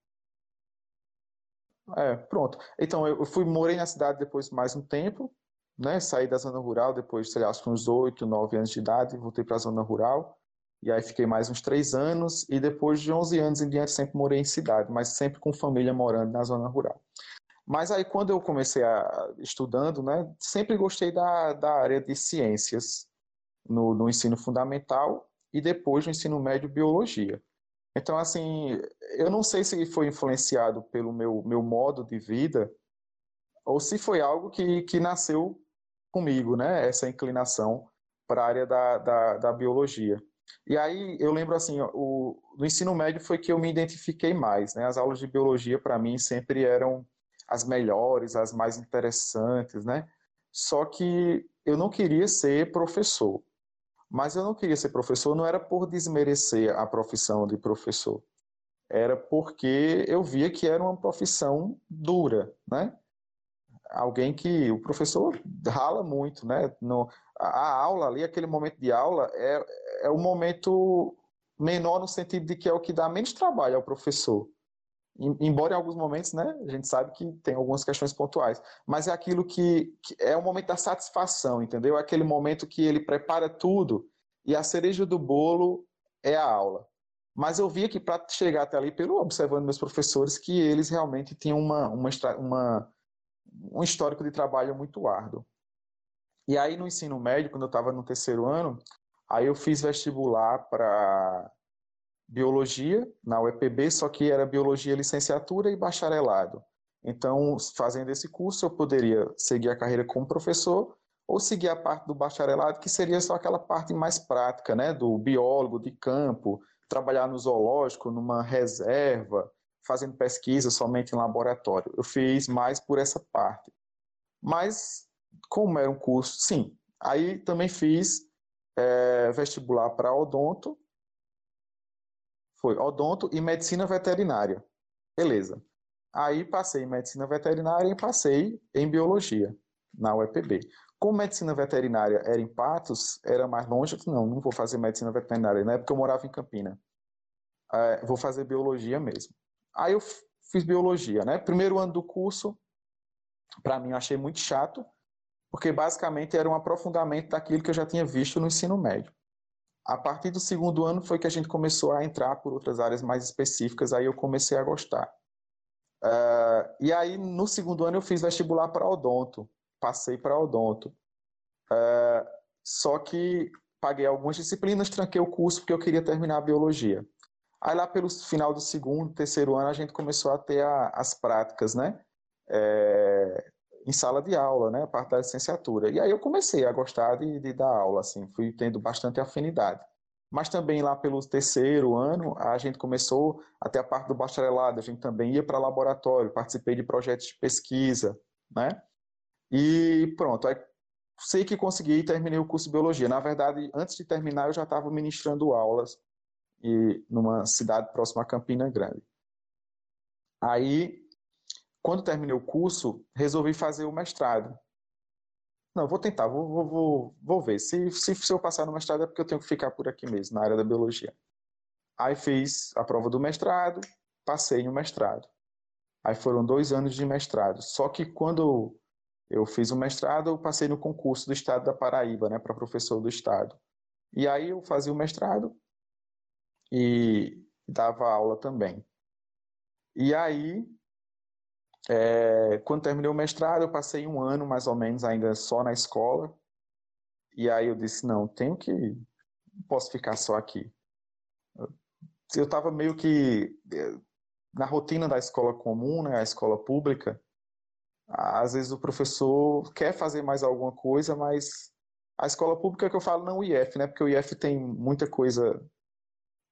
É, pronto. Então, eu fui, morei na cidade depois mais um tempo, né? Saí da zona rural depois, sei lá, acho que uns 8, 9 anos de idade, voltei para a zona rural. E aí fiquei mais uns 3 anos. E depois de 11 anos em diante, sempre morei em cidade, mas sempre com família morando na zona rural. Mas aí, quando eu comecei a estudando, né? Sempre gostei da, da área de ciências no, no ensino fundamental e depois no ensino médio biologia. Então, assim, eu não sei se foi influenciado pelo meu, meu modo de vida ou se foi algo que, que nasceu comigo, né? Essa inclinação para a área da, da, da, biologia. E aí eu lembro assim, o, no ensino médio foi que eu me identifiquei mais, né? As aulas de biologia para mim sempre eram as melhores, as mais interessantes, né? Só que eu não queria ser professor. Mas eu não queria ser professor, não era por desmerecer a profissão de professor. Era porque eu via que era uma profissão dura, né? Alguém que o professor rala muito, né? No, a, aula ali, aquele momento de aula, é, é o momento menor no sentido de que é o que dá menos trabalho ao professor embora em alguns momentos, né, a gente sabe que tem algumas questões pontuais, mas é aquilo que, que, é o momento da satisfação, entendeu? É aquele momento que ele prepara tudo e a cereja do bolo é a aula. Mas eu via que para chegar até ali, pelo observando meus professores, que eles realmente tinham uma, uma, uma um histórico de trabalho muito árduo. E aí no ensino médio, quando eu estava no terceiro ano, aí eu fiz vestibular para biologia na UEPB, só que era biologia licenciatura e bacharelado. Então, fazendo esse curso, eu poderia seguir a carreira como professor ou seguir a parte do bacharelado, que seria só aquela parte mais prática, né, do biólogo de campo, trabalhar no zoológico, numa reserva, fazendo pesquisa somente em laboratório. Eu fiz mais por essa parte. Mas, como era um curso, sim. Aí também fiz é, vestibular para odonto, foi odonto e medicina veterinária. Beleza. Aí passei em medicina veterinária e passei em biologia na UEPB. Como medicina veterinária era em Patos, era mais longe, não, não vou fazer medicina veterinária. Na época eu morava em Campina. É, vou fazer biologia mesmo. Aí eu fiz biologia, né? Primeiro ano do curso, para mim eu achei muito chato, porque basicamente era um aprofundamento daquilo que eu já tinha visto no ensino médio. A partir do segundo ano foi que a gente começou a entrar por outras áreas mais específicas, aí eu comecei a gostar. Uh, e aí, no segundo ano, eu fiz vestibular para odonto, passei para odonto. Uh, só que paguei algumas disciplinas, tranquei o curso porque eu queria terminar a biologia. Aí lá pelo final do segundo, terceiro ano, a gente começou a ter a, as práticas, né? É, em sala de aula, né, a parte da licenciatura. E aí eu comecei a gostar de, de dar aula, assim, fui tendo bastante afinidade. Mas também lá pelo terceiro ano, a gente começou até a parte do bacharelado, a gente também ia para laboratório, participei de projetos de pesquisa, né? E pronto, aí sei que consegui e terminei o curso de biologia. Na verdade, antes de terminar, eu já estava ministrando aulas e numa cidade próxima a Campina Grande. Aí quando terminei o curso, resolvi fazer o mestrado. Não, vou tentar, vou, vou, vou, vou ver. Se, se, se eu passar no mestrado é porque eu tenho que ficar por aqui mesmo, na área da biologia. Aí fiz a prova do mestrado, passei no mestrado. Aí foram dois anos de mestrado. Só que quando Eu fiz o mestrado, eu passei no concurso do estado da Paraíba, né, para professor do estado. E aí eu fazia o mestrado e dava aula também. E aí, é, quando terminei o mestrado, eu passei um ano mais ou menos ainda só na escola. E aí eu disse, não, tenho que, posso ficar só aqui. Eu estava meio que é, na rotina da escola comum, né, a escola pública, às vezes o professor quer fazer mais alguma coisa, mas a escola pública que eu falo não o IF, né? Porque o IF tem muita coisa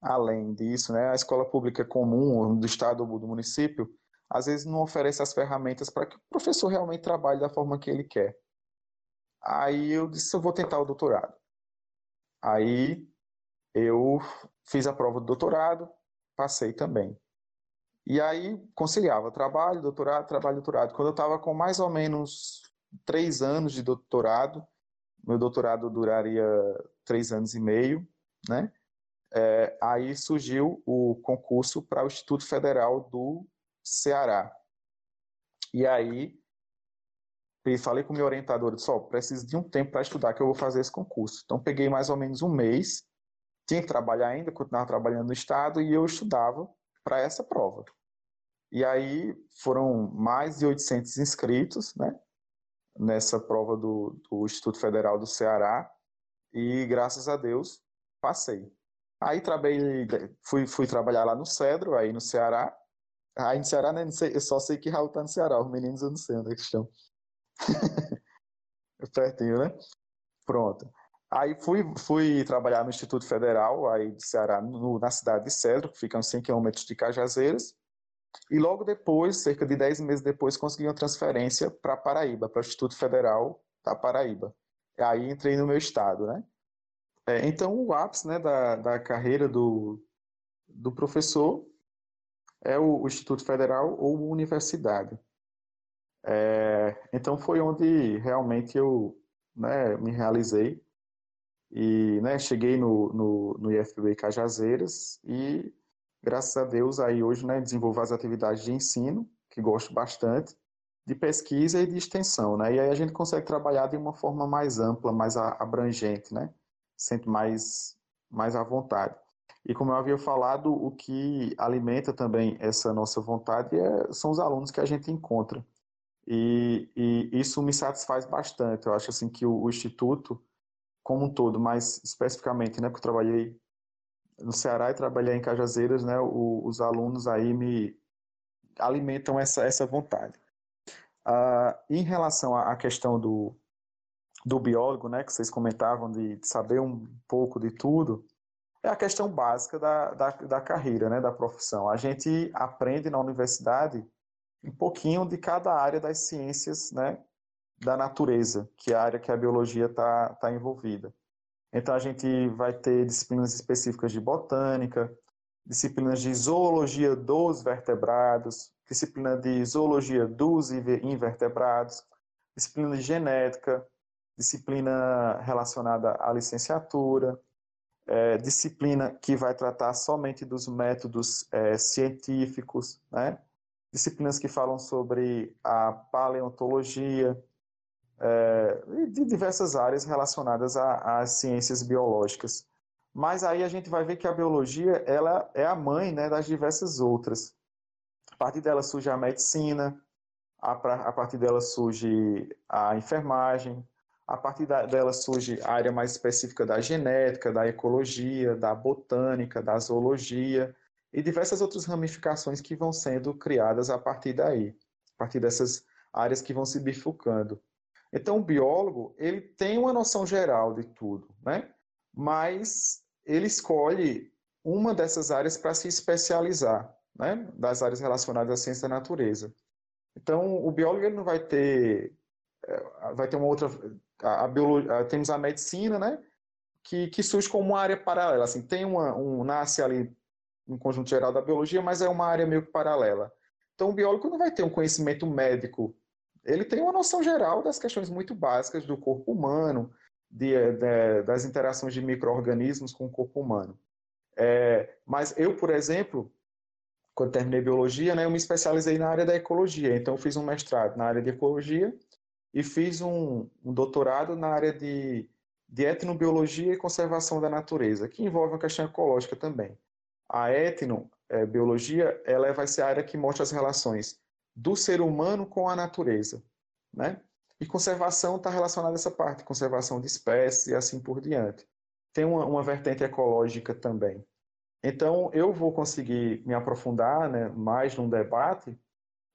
além disso, né? A escola pública comum do estado ou do município, às vezes não oferece as ferramentas para que o professor realmente trabalhe da forma que ele quer. Aí eu disse, eu vou tentar o doutorado. Aí eu fiz a prova do doutorado, passei também. E aí conciliava trabalho, doutorado, trabalho, doutorado. Quando eu estava com mais ou menos três anos de doutorado, meu doutorado duraria três anos e meio, né? É, aí surgiu o concurso para o Instituto Federal do Ceará. E aí falei com o meu orientador, disse, oh, preciso de um tempo para estudar que eu vou fazer esse concurso. Então peguei mais ou menos um mês, tinha que trabalhar ainda, continuava trabalhando no estado e eu estudava para essa prova. E aí foram mais de 800 inscritos, né, nessa prova do, do Instituto Federal do Ceará, e graças a Deus passei. Aí trabalhei, fui, fui trabalhar lá no Cedro, aí no Ceará. Aí no Ceará, né, sei, eu só sei que Raul tá no Ceará, os meninos eu não sei onde é que estão. Pertinho, né? Pronto. Aí fui, fui trabalhar no Instituto Federal aí de Ceará, no, na cidade de Cedro, que fica a 100 quilômetros de Cajazeiras. E logo depois, cerca de 10 meses depois, consegui uma transferência para Paraíba, para o Instituto Federal da Paraíba. Aí entrei no meu estado, né? É, então, o ápice né, da, da carreira do, do professor é o, Instituto Federal ou universidade. É, então, foi onde realmente eu né, me realizei e né, cheguei no, no, no IFB Cajazeiras e, graças a Deus, aí hoje né, desenvolvo as atividades de ensino, que gosto bastante, de pesquisa e de extensão. Né? E aí a gente consegue trabalhar de uma forma mais ampla, mais abrangente, né? mais, mais à vontade. E como eu havia falado, o que alimenta também essa nossa vontade é, são os alunos que a gente encontra. E, e, isso me satisfaz bastante. Eu acho assim que o, o Instituto, como um todo, mais especificamente, né, porque eu trabalhei no Ceará e trabalhei em Cajazeiras, né, o, os alunos aí me alimentam essa, essa vontade. Uh, em relação à questão do, do biólogo, né, que vocês comentavam, de, de saber um pouco de tudo, é a questão básica da, da, da carreira, né, da profissão. A gente aprende na universidade um pouquinho de cada área das ciências né, da natureza, que é a área que a biologia está tá envolvida. Então, a gente vai ter disciplinas específicas de botânica, disciplinas de zoologia dos vertebrados, disciplina de zoologia dos invertebrados, disciplina de genética, disciplina relacionada à licenciatura, é, disciplina que vai tratar somente dos métodos é, científicos, né? disciplinas que falam sobre a paleontologia, é, e de diversas áreas relacionadas às ciências biológicas. Mas aí a gente vai ver que a biologia ela é a mãe né, das diversas outras. A partir dela surge a medicina, a, a partir dela surge a enfermagem, a partir da, dela surge a área mais específica da genética, da ecologia, da botânica, da zoologia e diversas outras ramificações que vão sendo criadas a partir daí, a partir dessas áreas que vão se bifurcando. Então, o biólogo ele tem uma noção geral de tudo, né? mas ele escolhe uma dessas áreas para se especializar, né? das áreas relacionadas à ciência da natureza. Então, o biólogo ele não vai ter é, vai ter uma outra a, a temos a medicina, né, que, que surge como uma área paralela, assim, tem uma, um, nasce ali um conjunto geral da biologia, mas é uma área meio que paralela. Então o biólogo não vai ter um conhecimento médico, ele tem uma noção geral das questões muito básicas do corpo humano, de, de, das interações de micro-organismos com o corpo humano. É, mas eu, por exemplo, quando terminei biologia, né, eu me especializei na área da ecologia. Então, eu fiz um mestrado na área de ecologia e fiz um, um doutorado na área de, de etnobiologia e conservação da natureza, que envolve uma questão ecológica também. A etnobiologia é, ela vai ser a área que mostra as relações do ser humano com a natureza, né? E conservação está relacionada a essa parte, conservação de espécies e assim por diante. Tem uma, uma vertente ecológica também. Então, eu vou conseguir me aprofundar né, mais num debate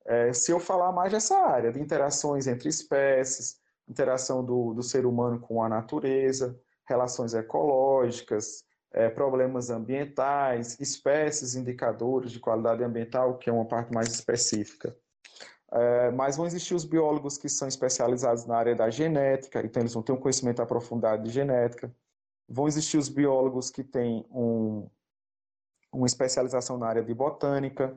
é, se eu falar mais dessa área, de interações entre espécies, interação do, do ser humano com a natureza, relações ecológicas, é, problemas ambientais, espécies, indicadores de qualidade ambiental, que é uma parte mais específica. É, mas vão existir os biólogos que são especializados na área da genética, então eles vão ter um conhecimento aprofundado de genética. Vão existir os biólogos que têm um, uma especialização na área de botânica.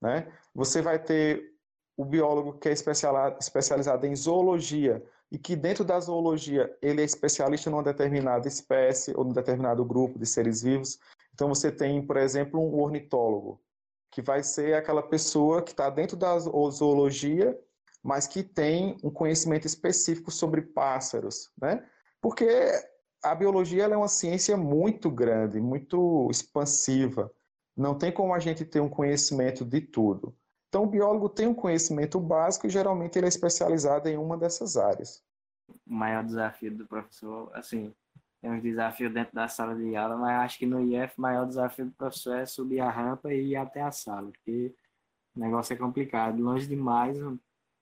Né? Você vai ter o biólogo que é especializado em zoologia e que dentro da zoologia ele é especialista numa determinada espécie ou num determinado grupo de seres vivos. Então você tem, por exemplo, um ornitólogo que vai ser aquela pessoa que está dentro da zoologia, mas que tem um conhecimento específico sobre pássaros, né? Porque a biologia é uma ciência muito grande, muito expansiva. Não tem como a gente ter um conhecimento de tudo. Então, o biólogo tem um conhecimento básico e geralmente ele é especializado em uma dessas áreas. O maior desafio do professor, assim, tem um desafio dentro da sala de aula, mas acho que no IF o maior desafio do professor é subir a rampa e ir até a sala, porque o negócio é complicado, longe demais. No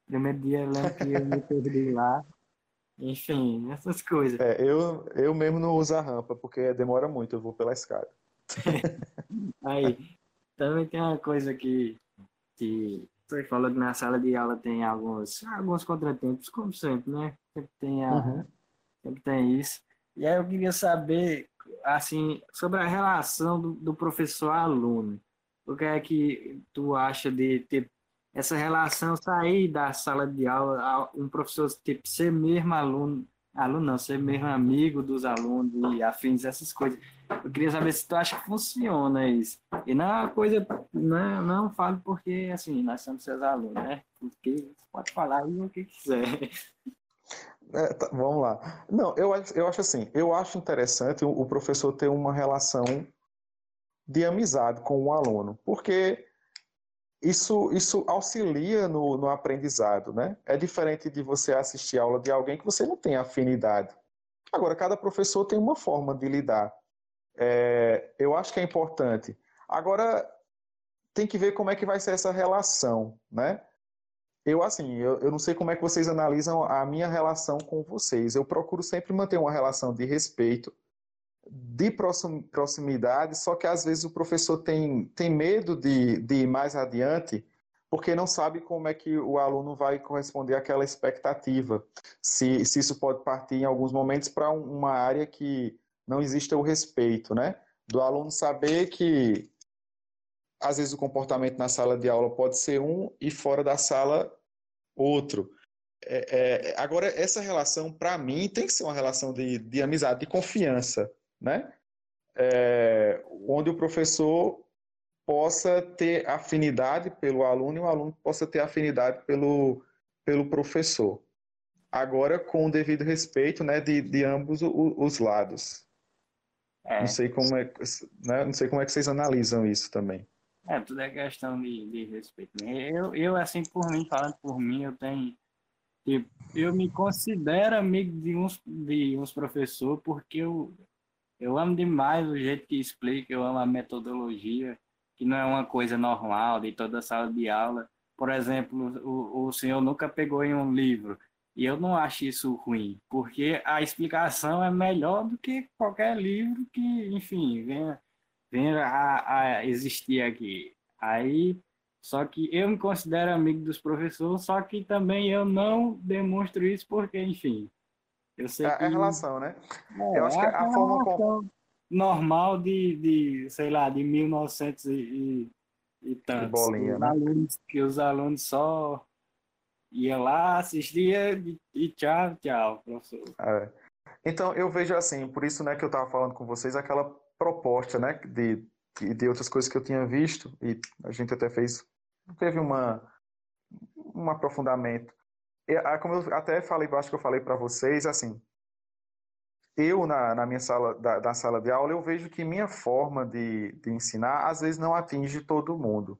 primeiro dia eu lembro que eu me perdi lá. Enfim, essas coisas. É, eu, eu mesmo não uso a rampa, porque demora muito, eu vou pela escada. Aí, também tem uma coisa que, que você falou que na sala de aula tem alguns, alguns contratempos, como sempre, né? Sempre tem, a, uhum. sempre tem isso. E aí eu queria saber, assim, sobre a relação do, do professor-aluno. O que é que tu acha de ter essa relação sair da sala de aula, um professor tipo, ser mesmo aluno, aluno não, ser mesmo amigo dos alunos e afins, essas coisas. Eu queria saber se tu acha que funciona isso. E não é uma coisa, não, não falo porque, assim, nós somos seus alunos, né? Porque pode falar o que quiser. É, tá, vamos lá. Não, eu, eu acho assim, eu acho interessante o, professor ter uma relação de amizade com o aluno, porque isso, isso auxilia no, no aprendizado, né? É diferente de você assistir aula de alguém que você não tem afinidade. Agora, cada professor tem uma forma de lidar. É, eu acho que é importante. Agora, tem que ver como é que vai ser essa relação, né? Eu, assim, eu, eu não sei como é que vocês analisam a minha relação com vocês. Eu procuro sempre manter uma relação de respeito, de proximidade, só que às vezes o professor tem, tem medo de, de ir mais adiante, porque não sabe como é que o aluno vai corresponder àquela expectativa. Se, se isso pode partir em alguns momentos para uma área que não exista o respeito, né? Do aluno saber que às vezes o comportamento na sala de aula pode ser um e fora da sala outro. É, é, agora, essa relação, para mim, tem que ser uma relação de, de amizade, de confiança, né? É, onde o professor possa ter afinidade pelo aluno e o aluno possa ter afinidade pelo, pelo professor. Agora, com o devido respeito né, de, de ambos os, os lados. É. Não sei como é, né, não sei como é que vocês analisam isso também. É, tudo é questão de, de respeito. Eu, eu, assim, por mim, falando por mim, eu tenho. Tipo, eu me considero amigo de uns, de uns professores porque eu, eu amo demais o jeito que explica, eu amo a metodologia, que não é uma coisa normal de toda sala de aula. Por exemplo, o, o senhor nunca pegou em um livro, e eu não acho isso ruim, porque a explicação é melhor do que qualquer livro que, enfim, venha venha a, a existir aqui. Aí, só que eu me considero amigo dos professores, só que também eu não demonstro isso porque, enfim, eu sei é, que... É relação, né? É, eu acho que a forma como... normal de, de, sei lá, de 1900 e, e, tantos. Bolinha, né? alunos, que os alunos só ia lá, assistia e, e tchau, tchau, professor. É. Então, eu vejo assim, por isso né, que eu estava falando com vocês, aquela proposta, né, de, de outras coisas que eu tinha visto, e a gente até fez, teve uma, um aprofundamento. Como eu até falei, acho que eu falei para vocês, assim, eu na, na minha sala da, da, sala de aula eu vejo que minha forma de, de ensinar às vezes não atinge todo mundo.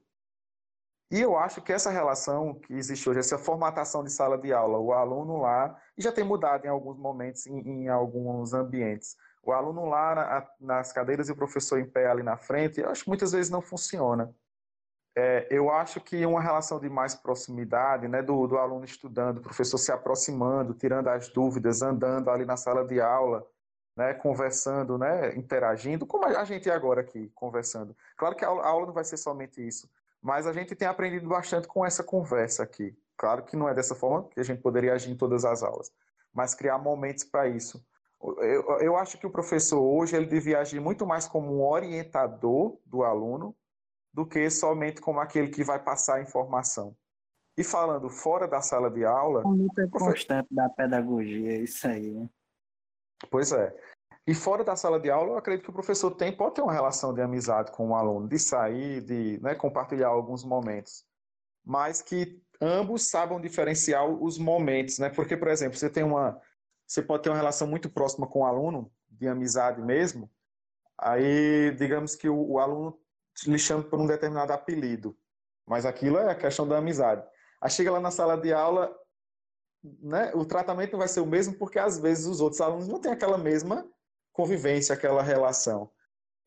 E eu acho que essa relação que existe hoje, essa formatação de sala de aula, o aluno lá, e já tem mudado em alguns momentos, em, em alguns ambientes. O aluno lá na, nas cadeiras e o professor em pé ali na frente, eu acho que muitas vezes não funciona. É, eu acho que uma relação de mais proximidade, né, do, do aluno estudando, o professor se aproximando, tirando as dúvidas, andando ali na sala de aula, né, conversando, né, interagindo, como a gente é agora aqui, conversando. Claro que a aula não vai ser somente isso, mas a gente tem aprendido bastante com essa conversa aqui. Claro que não é dessa forma que a gente poderia agir em todas as aulas, mas criar momentos para isso. Eu, eu acho que o professor hoje ele devia agir muito mais como um orientador do aluno do que somente como aquele que vai passar a informação. E falando fora da sala de aula. A luta constante da pedagogia, é isso aí, né? Pois é. E fora da sala de aula, eu acredito que o professor tem, pode ter uma relação de amizade com o aluno, de sair, de né, compartilhar alguns momentos. Mas que ambos saibam diferenciar os momentos, né? Porque, por exemplo, você tem uma. Você pode ter uma relação muito próxima com o aluno, de amizade mesmo. Aí, digamos que o, o aluno chama por um determinado apelido. Mas aquilo é a questão da amizade. Aí chega lá na sala de aula, né, o tratamento vai ser o mesmo porque às vezes os outros alunos não têm aquela mesma convivência, aquela relação.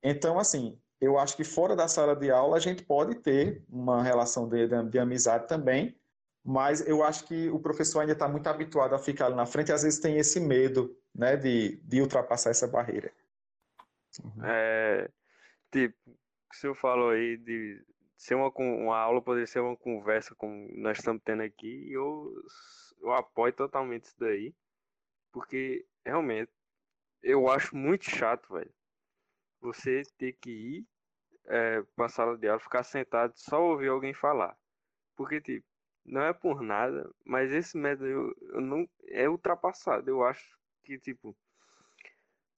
Então, assim, eu acho que fora da sala de aula a gente pode ter uma relação de, de, de amizade também, mas eu acho que o professor ainda está muito habituado a ficar ali na frente e às vezes tem esse medo né, de, de ultrapassar essa barreira. É, tipo, que o senhor falou aí de ser uma, uma aula poderia ser uma conversa como nós estamos tendo aqui, eu, eu apoio totalmente isso daí, porque realmente eu acho muito chato, velho, você ter que ir é, para a sala de aula, ficar sentado só ouvir alguém falar. Porque, tipo, não é por nada, mas esse método eu, eu não é ultrapassado. Eu acho que, tipo,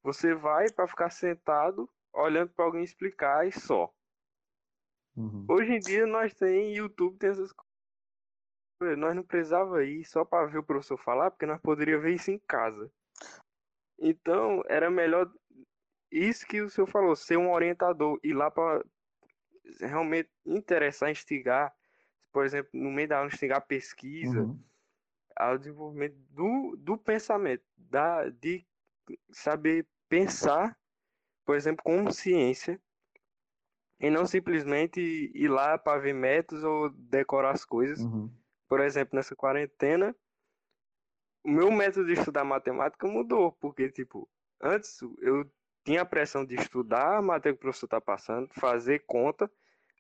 você vai para ficar sentado olhando para alguém explicar e só. Uhum. Hoje em dia nós tem YouTube, tem essas coisas. Nós não precisava ir só para ver o professor falar, porque nós poderíamos ver isso em casa. Então, era melhor isso que o senhor falou, ser um orientador, ir lá para realmente interessar, instigar, por exemplo, no meio da aula, instigar a pesquisa, uhum. ao desenvolvimento do, do pensamento, da, de saber pensar por exemplo, com ciência, e não simplesmente ir lá para ver métodos ou decorar as coisas. Uhum. Por exemplo, nessa quarentena, o meu método de estudar matemática mudou, porque, tipo, antes eu tinha a pressão de estudar a matéria que o professor está passando, fazer conta,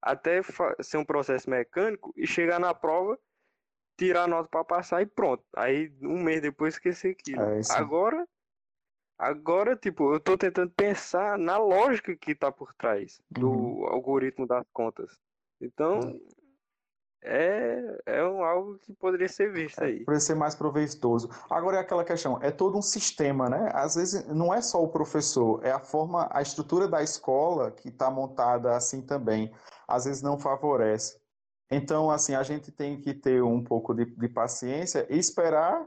até ser um processo mecânico e chegar na prova, tirar a nota para passar e pronto. Aí, um mês depois, esquecer aquilo. É Agora, Agora, tipo, eu tô tentando pensar na lógica que tá por trás do uhum. algoritmo das contas. Então, uhum. é, é um, algo que poderia ser visto é, aí. Poderia ser mais proveitoso. Agora é aquela questão, é todo um sistema, né? Às vezes não é só o professor, é a forma, a estrutura da escola que está montada assim também. Às vezes não favorece. Então, assim, a gente tem que ter um pouco de, de paciência e esperar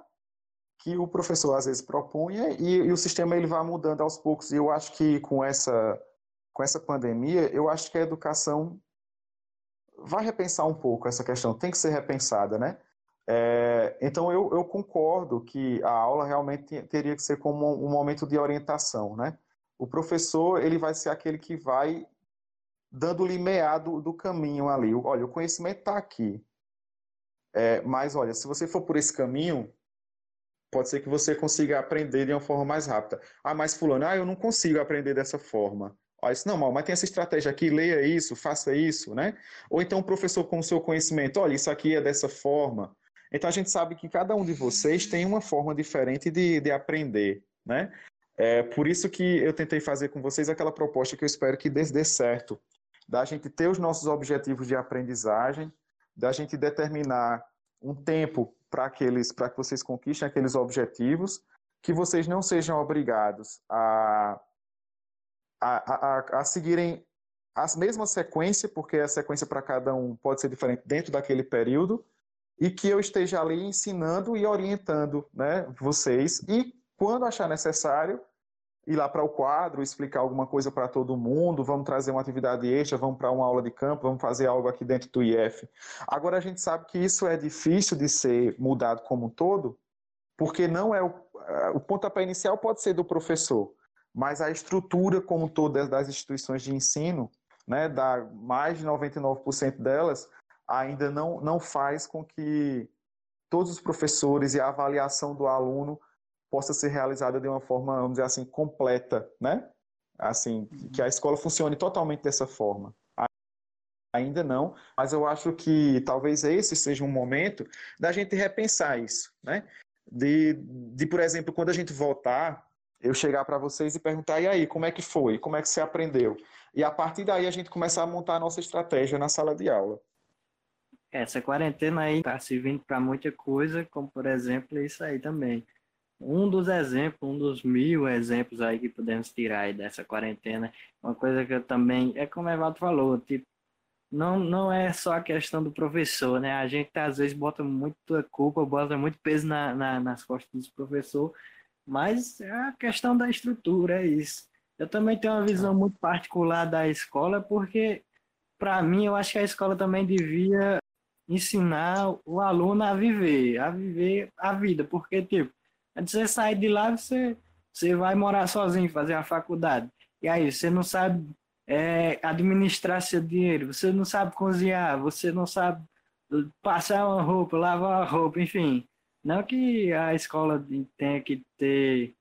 que o professor às vezes propunha e, e, o sistema ele vai mudando aos poucos. E eu acho que com essa, com essa pandemia, eu acho que a educação vai repensar um pouco essa questão, tem que ser repensada, né? É, então eu, eu, concordo que a aula realmente teria que ser como um, momento de orientação, né? O professor ele vai ser aquele que vai dando limiar do, do caminho ali. Olha, o conhecimento está aqui, é, mas olha, se você for por esse caminho, pode ser que você consiga aprender de uma forma mais rápida. Ah, mas fulano, ah, eu não consigo aprender dessa forma. Ah, isso não, mas tem essa estratégia aqui, leia isso, faça isso, né? Ou então o professor com o seu conhecimento, olha, isso aqui é dessa forma. Então a gente sabe que cada um de vocês tem uma forma diferente de, de aprender, né? É por isso que eu tentei fazer com vocês aquela proposta que eu espero que dê, dê certo, da gente ter os nossos objetivos de aprendizagem, da gente determinar um tempo para que vocês conquistem aqueles objetivos, que vocês não sejam obrigados a, a, a, a seguirem a mesma sequência, porque a sequência para cada um pode ser diferente dentro daquele período, e que eu esteja ali ensinando e orientando né, vocês. E quando achar necessário, ir lá para o quadro, explicar alguma coisa para todo mundo, vamos trazer uma atividade extra, vamos para uma aula de campo, vamos fazer algo aqui dentro do IF. Agora a gente sabe que isso é difícil de ser mudado como um todo, porque não é o, o pontapé inicial pode ser do professor, mas a estrutura como toda das instituições de ensino, né, da mais de 99% delas, ainda não, não faz com que todos os professores e a avaliação do aluno possa ser realizada de uma forma, vamos dizer assim, completa, né? Assim, que a escola funcione totalmente dessa forma. Ainda não, mas eu acho que talvez esse seja um momento da gente repensar isso, né? De, de por exemplo, quando a gente voltar, eu chegar para vocês e perguntar, e aí, como é que foi? Como é que você aprendeu? E a partir daí a gente começar a montar a nossa estratégia na sala de aula. Essa quarentena aí está servindo para muita coisa, como por exemplo isso aí também. Um dos exemplos, um dos mil exemplos aí que podemos tirar dessa quarentena, uma coisa que eu também, é como o Evaldo falou, tipo, não, não é só a questão do professor, né? A gente às vezes bota muita culpa, bota muito peso na, na, nas costas do professor, mas é a questão da estrutura, é isso. Eu também tenho uma visão muito particular da escola, porque, para mim, eu acho que a escola também devia ensinar o aluno a viver, a viver a vida, porque, tipo, antes de você sair de lá, você, você vai morar sozinho, fazer a faculdade, e aí você não sabe é, administrar seu dinheiro, você não sabe cozinhar, você não sabe passar uma roupa, lavar uma roupa, enfim. Não que a escola tenha que ter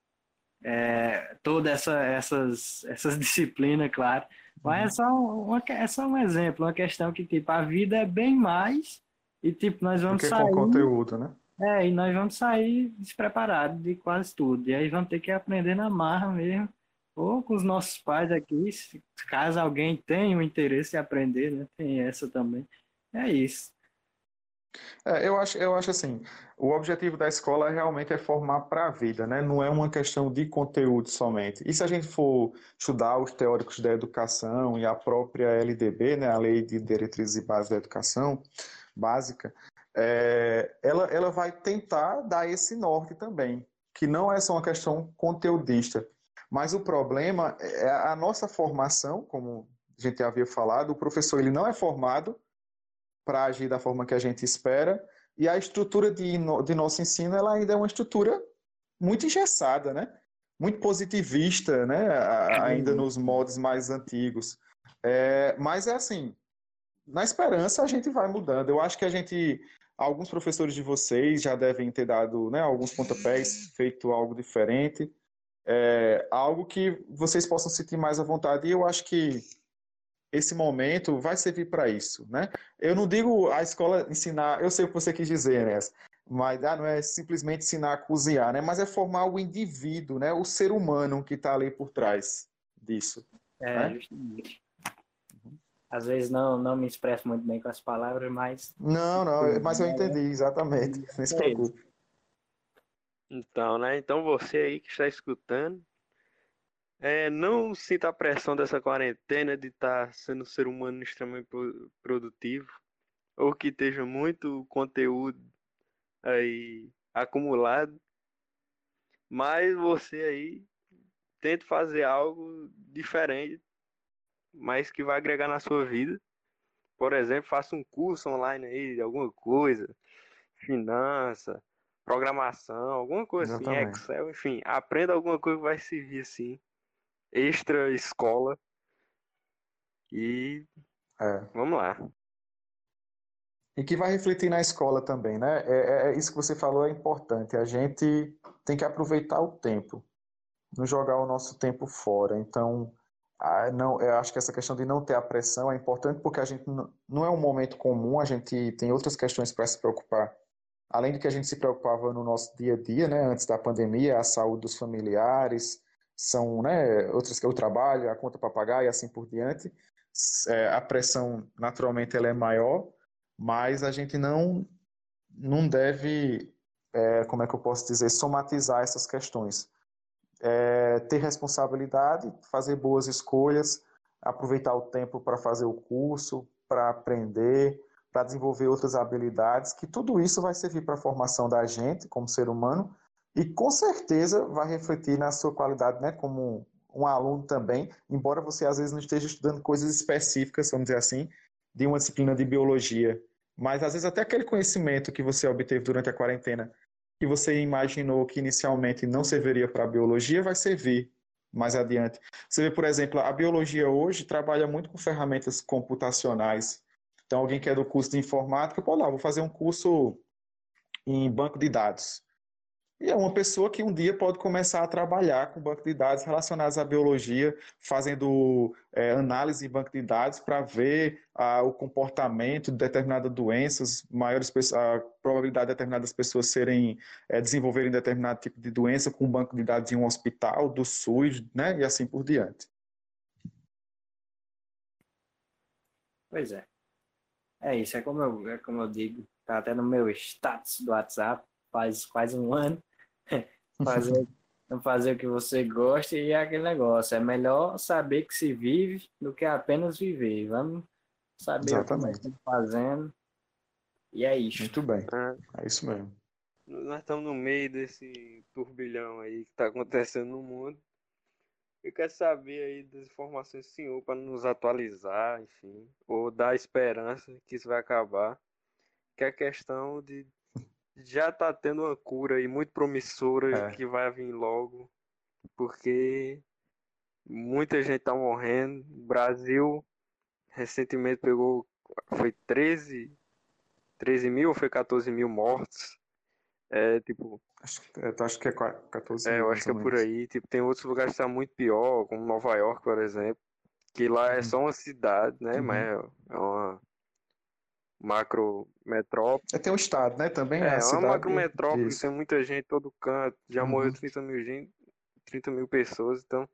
é, todas essa, essas, essas disciplinas, claro, mas é só, uma, é só um exemplo, uma questão que, tipo, a vida é bem mais e, tipo, nós vamos Porque sair... com conteúdo, né? É, e nós vamos sair despreparados de quase tudo. E aí vamos ter que aprender na marra mesmo, ou com os nossos pais aqui, caso alguém tenha o interesse em aprender, né? Tem essa também. É isso. É, eu, acho, eu acho assim, o objetivo da escola realmente é formar para a vida, né? não é uma questão de conteúdo somente. E se a gente for estudar os teóricos da educação e a própria LDB, né? a Lei de Diretrizes e Bases da Educação Básica, é, ela, ela vai tentar dar esse norte também, que não é só uma questão conteudista. Mas o problema é a nossa formação, como a gente havia falado, o professor ele não é formado para agir da forma que a gente espera, e a estrutura de, de nosso ensino ela ainda é uma estrutura muito engessada, né? muito positivista, né? ainda nos modos mais antigos. É, mas é assim, na esperança a gente vai mudando. Eu acho que a gente, alguns professores de vocês já devem ter dado né, alguns pontapés, feito algo diferente, é, algo que vocês possam sentir mais à vontade. E eu acho que esse momento vai servir para isso, né? Eu não digo a escola ensinar, eu sei o que você quis dizer, né? Mas ah, não é simplesmente ensinar a cozinhar, né? Mas é formar o indivíduo, né? O ser humano que está ali por trás disso. É, né? justamente. Às vezes não, não me expresso muito bem com as palavras, mas. Não, não, mas eu entendi, exatamente. Não se preocupe. Então, né? Então você aí que está escutando, é, não sinta a pressão dessa quarentena de estar tá sendo um ser humano extremamente produtivo ou que esteja muito conteúdo aí acumulado, mas você aí tente fazer algo diferente, mas que vai agregar na sua vida. Por exemplo, faça um curso online aí de alguma coisa, finança, programação, alguma coisa assim, Exatamente. assim, Excel, enfim, aprenda alguma coisa que vai servir assim extra escola. E é. vamos lá. E que vai refletir na escola também, né? É, é, é, isso que você falou é importante. A gente tem que aproveitar o tempo, não jogar o nosso tempo fora. Então, não, eu acho que essa questão de não ter a pressão é importante porque a gente não, é um momento comum, a gente tem outras questões para se preocupar. Além do que a gente se preocupava no nosso dia a dia, né, antes da pandemia, a saúde dos familiares, são né, outras o trabalho, a conta para pagar e assim por diante. É, a pressão, naturalmente, ela é maior, mas a gente não, não deve, é, como é que eu posso dizer, somatizar essas questões. É, ter responsabilidade, fazer boas escolhas, aproveitar o tempo para fazer o curso, para aprender, para desenvolver outras habilidades, que tudo isso vai servir para a formação da gente como ser humano e com certeza vai refletir na sua qualidade, né, como um aluno também, embora você às vezes não esteja estudando coisas específicas, vamos dizer assim, de uma disciplina de biologia, mas às vezes até aquele conhecimento que você obteve durante a quarentena, que você imaginou que inicialmente não serviria para a biologia, vai servir mais adiante. Você vê, por exemplo, a biologia hoje trabalha muito com ferramentas computacionais. Então, alguém que é do curso de informática, pô, lá, vou fazer um curso em banco de dados. E é uma pessoa que um dia pode começar a trabalhar com banco de dados relacionados à biologia, fazendo é, análise em banco de dados para ver ah, o comportamento de determinadas doenças, maiores a probabilidade de determinadas pessoas serem é, desenvolverem determinado tipo de doença com um banco de dados em um hospital, do SUS, né, e assim por diante. Pois é. É isso, é como eu, é como eu digo, tá até no meu status do WhatsApp, faz quase um ano fazer, fazer o que você gosta e é aquele negócio. É melhor saber que se vive do que apenas viver. Vamos saber Exatamente. o que estamos fazendo. E é isso. Muito bem. É, é isso mesmo. Nós estamos no meio desse turbilhão aí que está acontecendo no mundo. Eu quero saber aí das informações do senhor para nos atualizar, enfim, ou dar esperança que isso vai acabar. Que é a questão de já tá tendo uma cura aí muito promissora é. que vai vir logo, porque muita gente tá morrendo. O Brasil recentemente pegou, foi 13, 13 mil ou foi 14 mil mortos? É, tipo... Acho, eu acho que é 14 é, mil. É, eu acho que é por aí. Tipo, tem outros lugares que tá muito pior, como Nova York, por exemplo, que lá é uhum. só uma cidade, né? Uhum. Mas é uma macro metrópole. É, tem um estado, né? Também é, é uma macro metrópole, tem muita gente todo canto, já uhum. morreu 30 mil, gente, 30 mil pessoas, então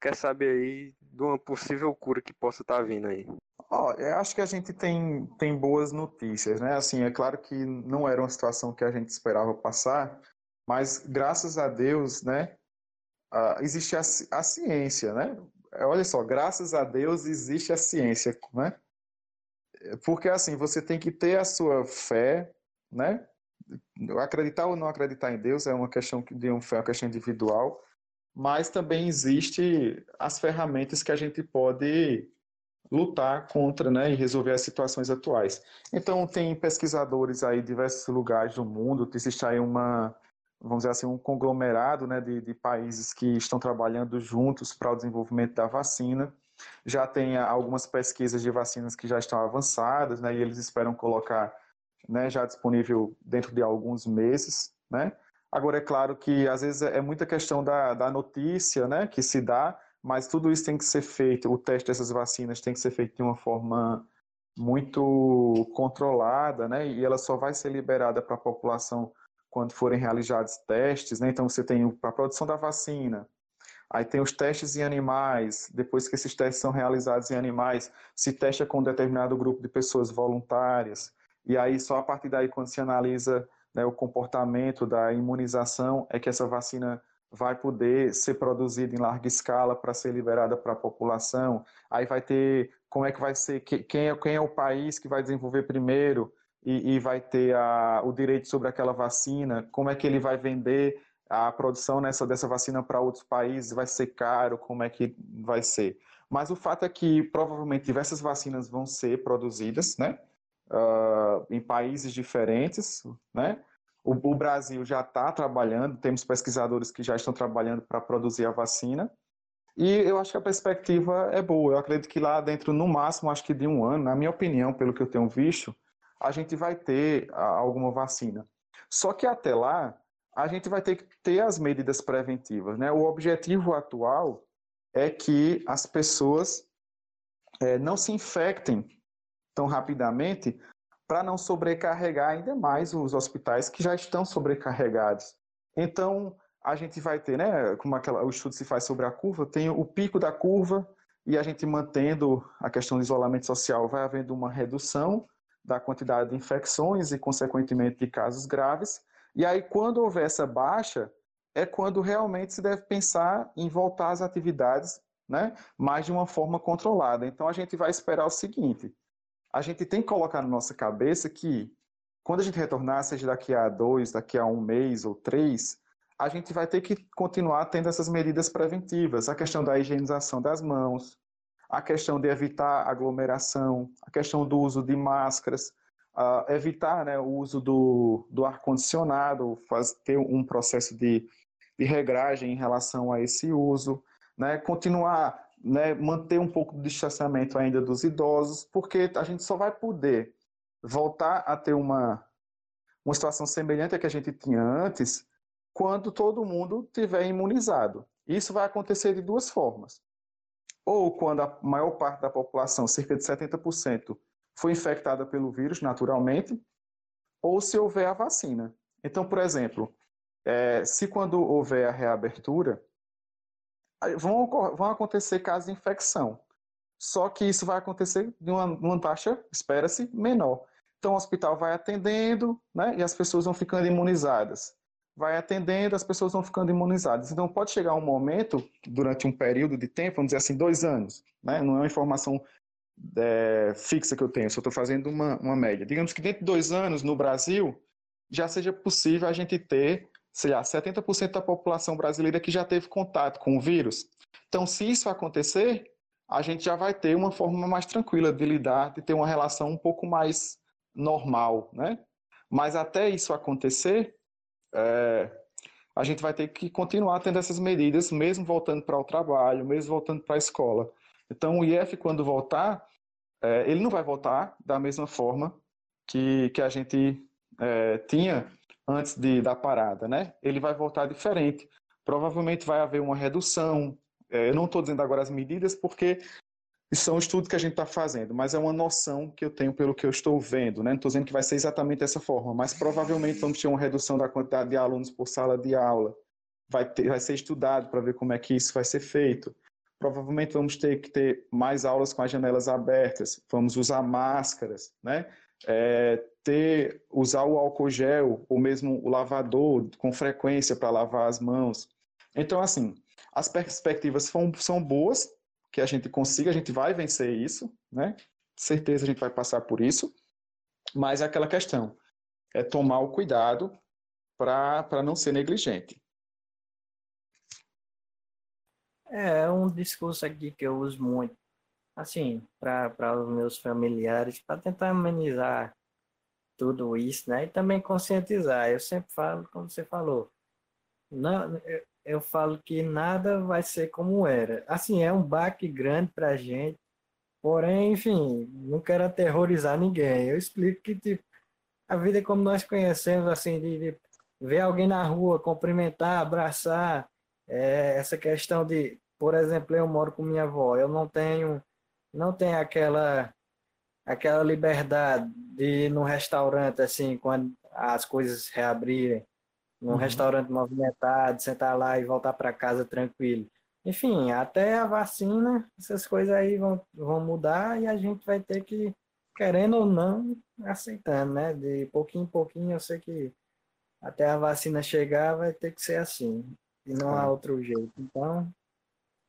quer saber aí de uma possível cura que possa estar tá vindo aí. Ó, oh, eu acho que a gente tem, tem boas notícias, né? Assim, é claro que não era uma situação que a gente esperava passar, mas graças a Deus, né? Uh, existe a, a ciência, né? Olha só, graças a Deus existe a ciência, né? Porque assim, você tem que ter a sua fé, né? Acreditar ou não acreditar em Deus é uma questão de uma fé, uma questão individual, mas também existe as ferramentas que a gente pode lutar contra, né, e resolver as situações atuais. Então tem pesquisadores aí de diversos lugares do mundo, existe aí uma, vamos dizer assim, um conglomerado, né, de, de países que estão trabalhando juntos para o desenvolvimento da vacina. Já tem algumas pesquisas de vacinas que já estão avançadas, né, e eles esperam colocar né, já disponível dentro de alguns meses, né? Agora, é claro que às vezes é muita questão da, da notícia né, que se dá, mas tudo isso tem que ser feito, o teste dessas vacinas tem que ser feito de uma forma muito controlada, né? E ela só vai ser liberada para a população quando forem realizados testes, né? Então você tem para a produção da vacina, Aí tem os testes em animais, depois que esses testes são realizados em animais, se testa com um determinado grupo de pessoas voluntárias, e aí só a partir daí, quando se analisa né, o comportamento da imunização, é que essa vacina vai poder ser produzida em larga escala para ser liberada para a população. Aí vai ter como é que vai ser, quem é, quem é o país que vai desenvolver primeiro e, e vai ter a, o direito sobre aquela vacina, como é que ele vai vender a produção nessa, dessa vacina para outros países vai ser caro, como é que vai ser. Mas o fato é que provavelmente diversas vacinas vão ser produzidas, né? Uh, em países diferentes, né? O, o Brasil já está trabalhando, temos pesquisadores que já estão trabalhando para produzir a vacina. E eu acho que a perspectiva é boa. Eu acredito que lá dentro, no máximo, acho que de um ano, na minha opinião, pelo que eu tenho visto, a gente vai ter alguma vacina. Só que até lá, a gente vai ter que ter as medidas preventivas. Né? O objetivo atual é que as pessoas é, não se infectem tão rapidamente para não sobrecarregar ainda mais os hospitais que já estão sobrecarregados. Então, a gente vai ter, né, como aquela, o estudo se faz sobre a curva, tem o pico da curva e a gente mantendo a questão do isolamento social, vai havendo uma redução da quantidade de infecções e, consequentemente, de casos graves, e aí, quando houver essa baixa, é quando realmente se deve pensar em voltar às atividades, né, mas de uma forma controlada. Então, a gente vai esperar o seguinte: a gente tem que colocar na nossa cabeça que quando a gente retornar, seja daqui a dois, daqui a um mês ou três, a gente vai ter que continuar tendo essas medidas preventivas, a questão da higienização das mãos, a questão de evitar aglomeração, a questão do uso de máscaras, uh, evitar né, o uso do, do ar-condicionado, ter um processo de, de regragem em relação a esse uso, né, continuar, né, manter um pouco do distanciamento ainda dos idosos, porque a gente só vai poder voltar a ter uma, uma situação semelhante à que a gente tinha antes quando todo mundo tiver imunizado. Isso vai acontecer de duas formas. Ou quando a maior parte da população, cerca de 70%, foi infectada pelo vírus naturalmente, ou se houver a vacina. Então, por exemplo, é, se quando houver a reabertura, vão, vão acontecer casos de infecção. Só que isso vai acontecer de uma, uma taxa, espera-se, menor. Então, o hospital vai atendendo, né, e as pessoas vão ficando imunizadas vai atendendo, as pessoas vão ficando imunizadas. Então, pode chegar um momento, durante um período de tempo, vamos dizer assim, dois anos, né? não é uma informação é, fixa que eu tenho, só estou fazendo uma, uma média. Digamos que dentro de dois anos, no Brasil, já seja possível a gente ter, sei lá, 70% da população brasileira que já teve contato com o vírus. Então, se isso acontecer, a gente já vai ter uma forma mais tranquila de lidar, de ter uma relação um pouco mais normal, né? Mas até isso acontecer, é, a gente vai ter que continuar tendo essas medidas, mesmo voltando para o trabalho, mesmo voltando para a escola. Então, o IF, quando voltar, é, ele não vai voltar da mesma forma que, que a gente é, tinha antes de, da parada, né? Ele vai voltar diferente. Provavelmente vai haver uma redução. É, eu não estou dizendo agora as medidas, porque são estudos que a gente está fazendo, mas é uma noção que eu tenho pelo que eu estou vendo, né? Não estou dizendo que vai ser exatamente dessa forma, mas provavelmente vamos ter uma redução da quantidade de alunos por sala de aula. Vai, ter, vai ser estudado para ver como é que isso vai ser feito. Provavelmente vamos ter que ter mais aulas com as janelas abertas, vamos usar máscaras, né? É, ter, usar o álcool gel ou mesmo o lavador com frequência para lavar as mãos. Então, assim, as perspectivas são, são boas, que a gente consiga, a gente vai vencer isso, né? Certeza a gente vai passar por isso, mas é aquela questão, é tomar o cuidado para não ser negligente. É, é um discurso aqui que eu uso muito, assim, para os meus familiares, para tentar amenizar tudo isso, né? E também conscientizar. Eu sempre falo, como você falou, não, eu falo que nada vai ser como era. Assim, é um baque grande para a gente, porém, enfim, não quero aterrorizar ninguém. Eu explico que, tipo, a vida é como nós conhecemos, assim, de, de ver alguém na rua, cumprimentar, abraçar, é, essa questão de, por exemplo, eu moro com minha avó, eu não tenho, não tenho aquela, aquela liberdade de ir num restaurante, assim, quando as coisas reabrirem, num uhum. restaurante movimentado, sentar lá e voltar para casa tranquilo. Enfim, até a vacina, essas coisas aí vão, vão mudar e a gente vai ter que, querendo ou não, aceitando, né? De pouquinho em pouquinho, eu sei que até a vacina chegar vai ter que ser assim. E não há outro jeito. Então,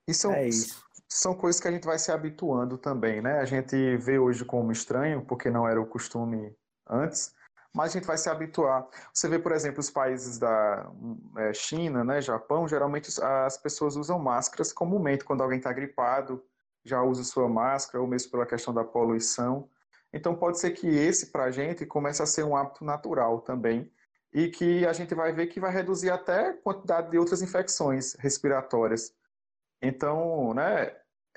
isso é isso. São coisas que a gente vai se habituando também, né? A gente vê hoje como estranho, porque não era o costume antes, mas a gente vai se habituar. Você vê, por exemplo, os países da é, China, né, Japão, geralmente as pessoas usam máscaras comumente. Quando alguém está gripado, já usa sua máscara, ou mesmo pela questão da poluição. Então pode ser que esse, para a gente, comece a ser um hábito natural também, e que a gente vai ver que vai reduzir até a quantidade de outras infecções respiratórias. Então, né,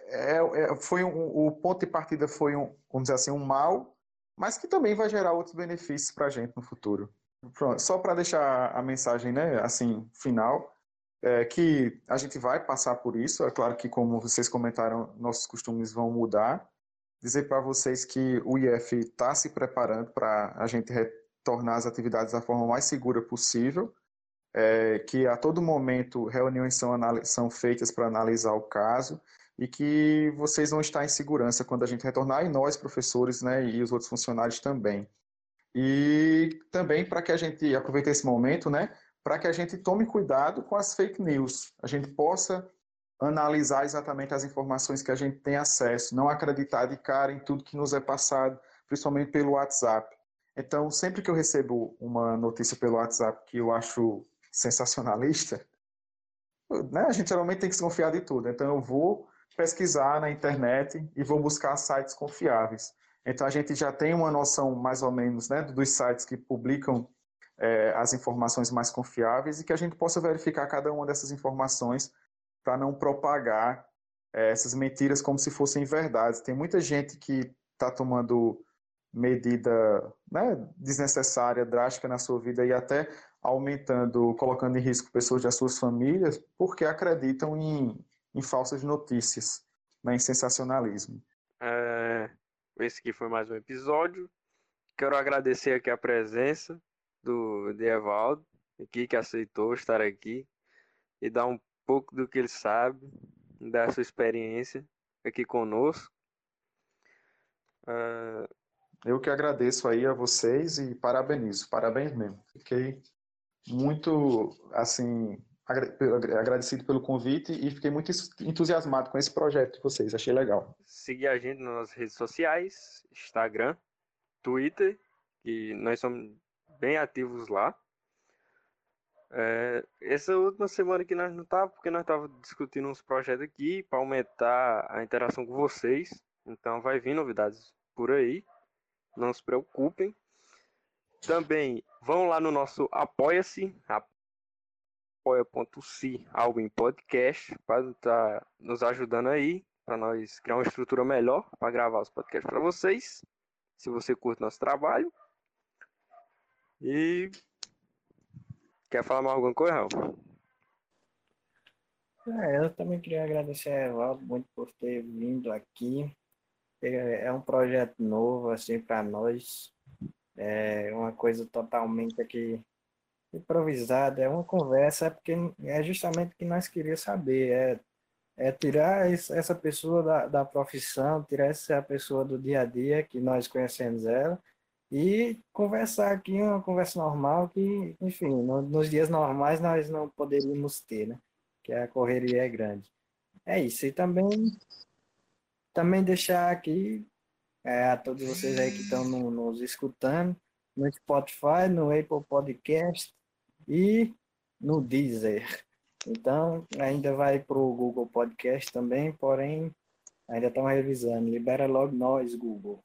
é, é, foi um, o ponto de partida foi um, vamos dizer assim, um mal, mas que também vai gerar outros benefícios para a gente no futuro. Pronto, só para deixar a mensagem, né, assim, final, é que a gente vai passar por isso. É claro que, como vocês comentaram, nossos costumes vão mudar. Dizer para vocês que o IF está se preparando para a gente retornar às atividades da forma mais segura possível. É, que a todo momento reuniões são, são feitas para analisar o caso e que vocês vão estar em segurança quando a gente retornar, e nós, professores, né, e os outros funcionários também. E também para que a gente aproveite esse momento, né, para que a gente tome cuidado com as fake news, a gente possa analisar exatamente as informações que a gente tem acesso, não acreditar de cara em tudo que nos é passado, principalmente pelo WhatsApp. Então, sempre que eu recebo uma notícia pelo WhatsApp que eu acho sensacionalista, né, a gente geralmente tem que desconfiar de tudo. Então, eu vou pesquisar na internet e vou buscar sites confiáveis. Então, a gente já tem uma noção, mais ou menos, né, dos sites que publicam é, as informações mais confiáveis e que a gente possa verificar cada uma dessas informações para não propagar é, essas mentiras como se fossem verdades. Tem muita gente que está tomando medida né, desnecessária, drástica na sua vida e até aumentando, colocando em risco pessoas das suas famílias, porque acreditam em, em falsas notícias, né, em sensacionalismo. É, esse aqui foi mais um episódio. Quero agradecer aqui a presença do Evaldo, aqui, que aceitou estar aqui e dar um pouco do que ele sabe, da sua experiência aqui conosco. Uh... Eu que agradeço aí a vocês e parabenizo, parabéns mesmo. Fiquei muito, assim, agradecido pelo convite e fiquei muito entusiasmado com esse projeto de vocês, achei legal. Seguir a gente nas redes sociais, Instagram, Twitter, que nós somos bem ativos lá. É, essa última semana que nós não tava, porque nós tava discutindo uns projetos aqui para aumentar a interação com vocês. Então vai vir novidades por aí. Não se preocupem. Também vão lá no nosso Apoia-se, apoia.se, algo em podcast, para estar tá nos ajudando aí, para nós criar uma estrutura melhor para gravar os podcasts para vocês. Se você curte nosso trabalho. E quer falar mais alguma coisa, Raul? É, eu também queria agradecer a Evaldo muito por ter vindo aqui. É, é um projeto novo assim para nós. É uma coisa totalmente aqui improvisada, é uma conversa, é porque é justamente o que nós queríamos saber, é, é tirar essa pessoa da, da profissão, tirar essa pessoa do dia a dia, que nós conhecemos ela, e conversar aqui uma conversa normal que, enfim, no, nos dias normais nós não poderíamos ter, né? Que a correria é grande. É isso. E também, também deixar aqui é, a todos vocês aí que estão no, nos escutando, no Spotify, no Apple Podcast e no Deezer. Então, ainda vai para o Google Podcast também, porém, ainda estão revisando. Libera logo nós, Google.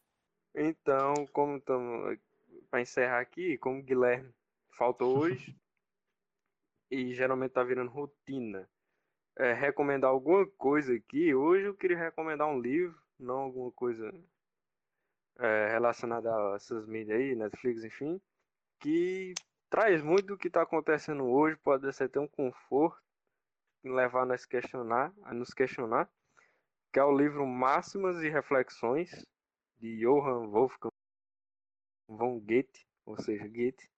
Então, como estamos para encerrar aqui, como o Guilherme faltou hoje e geralmente tá virando rotina, é, recomendar alguma coisa aqui. Hoje eu queria recomendar um livro, não alguma coisa é, relacionada a essas mídias aí, Netflix, enfim, que traz muito do que está acontecendo hoje, pode ser até um conforto levar a nos questionar, a nos questionar, que é o livro Máximas e Reflexões de Johann Wolfgang von Goethe, ou seja, Goethe,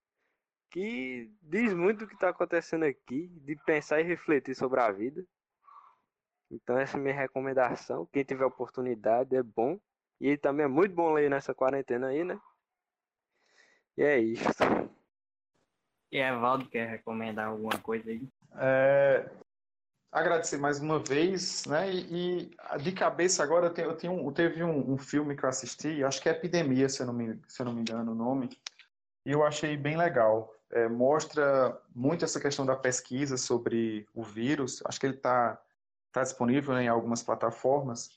que diz muito do que está acontecendo aqui, de pensar e refletir sobre a vida. Então essa é a minha recomendação. Quem tiver oportunidade é bom. E também é muito bom ler nessa quarentena aí, né? E é isso. E Evaldo quer recomendar alguma coisa aí? É, agradecer mais uma vez, né? E, e de cabeça agora eu, tenho, eu, tenho, eu teve um, um, filme que eu assisti, acho que é Epidemia, se eu não me, se eu não me engano o nome, e eu achei bem legal. É, mostra muito essa questão da pesquisa sobre o vírus. Acho que ele está tá disponível né, em algumas plataformas.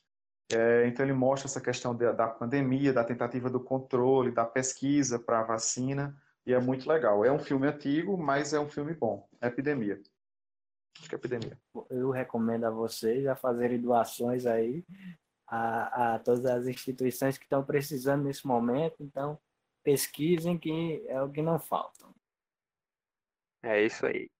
É, então ele mostra essa questão da, da pandemia, da tentativa do controle, da pesquisa para a vacina, e é muito legal. É um filme antigo, mas é um filme bom. Epidemia. Acho que é epidemia. Eu recomendo a vocês a fazerem doações aí a, a todas as instituições que estão precisando nesse momento. Então, pesquisem que é o que não falta. É isso aí.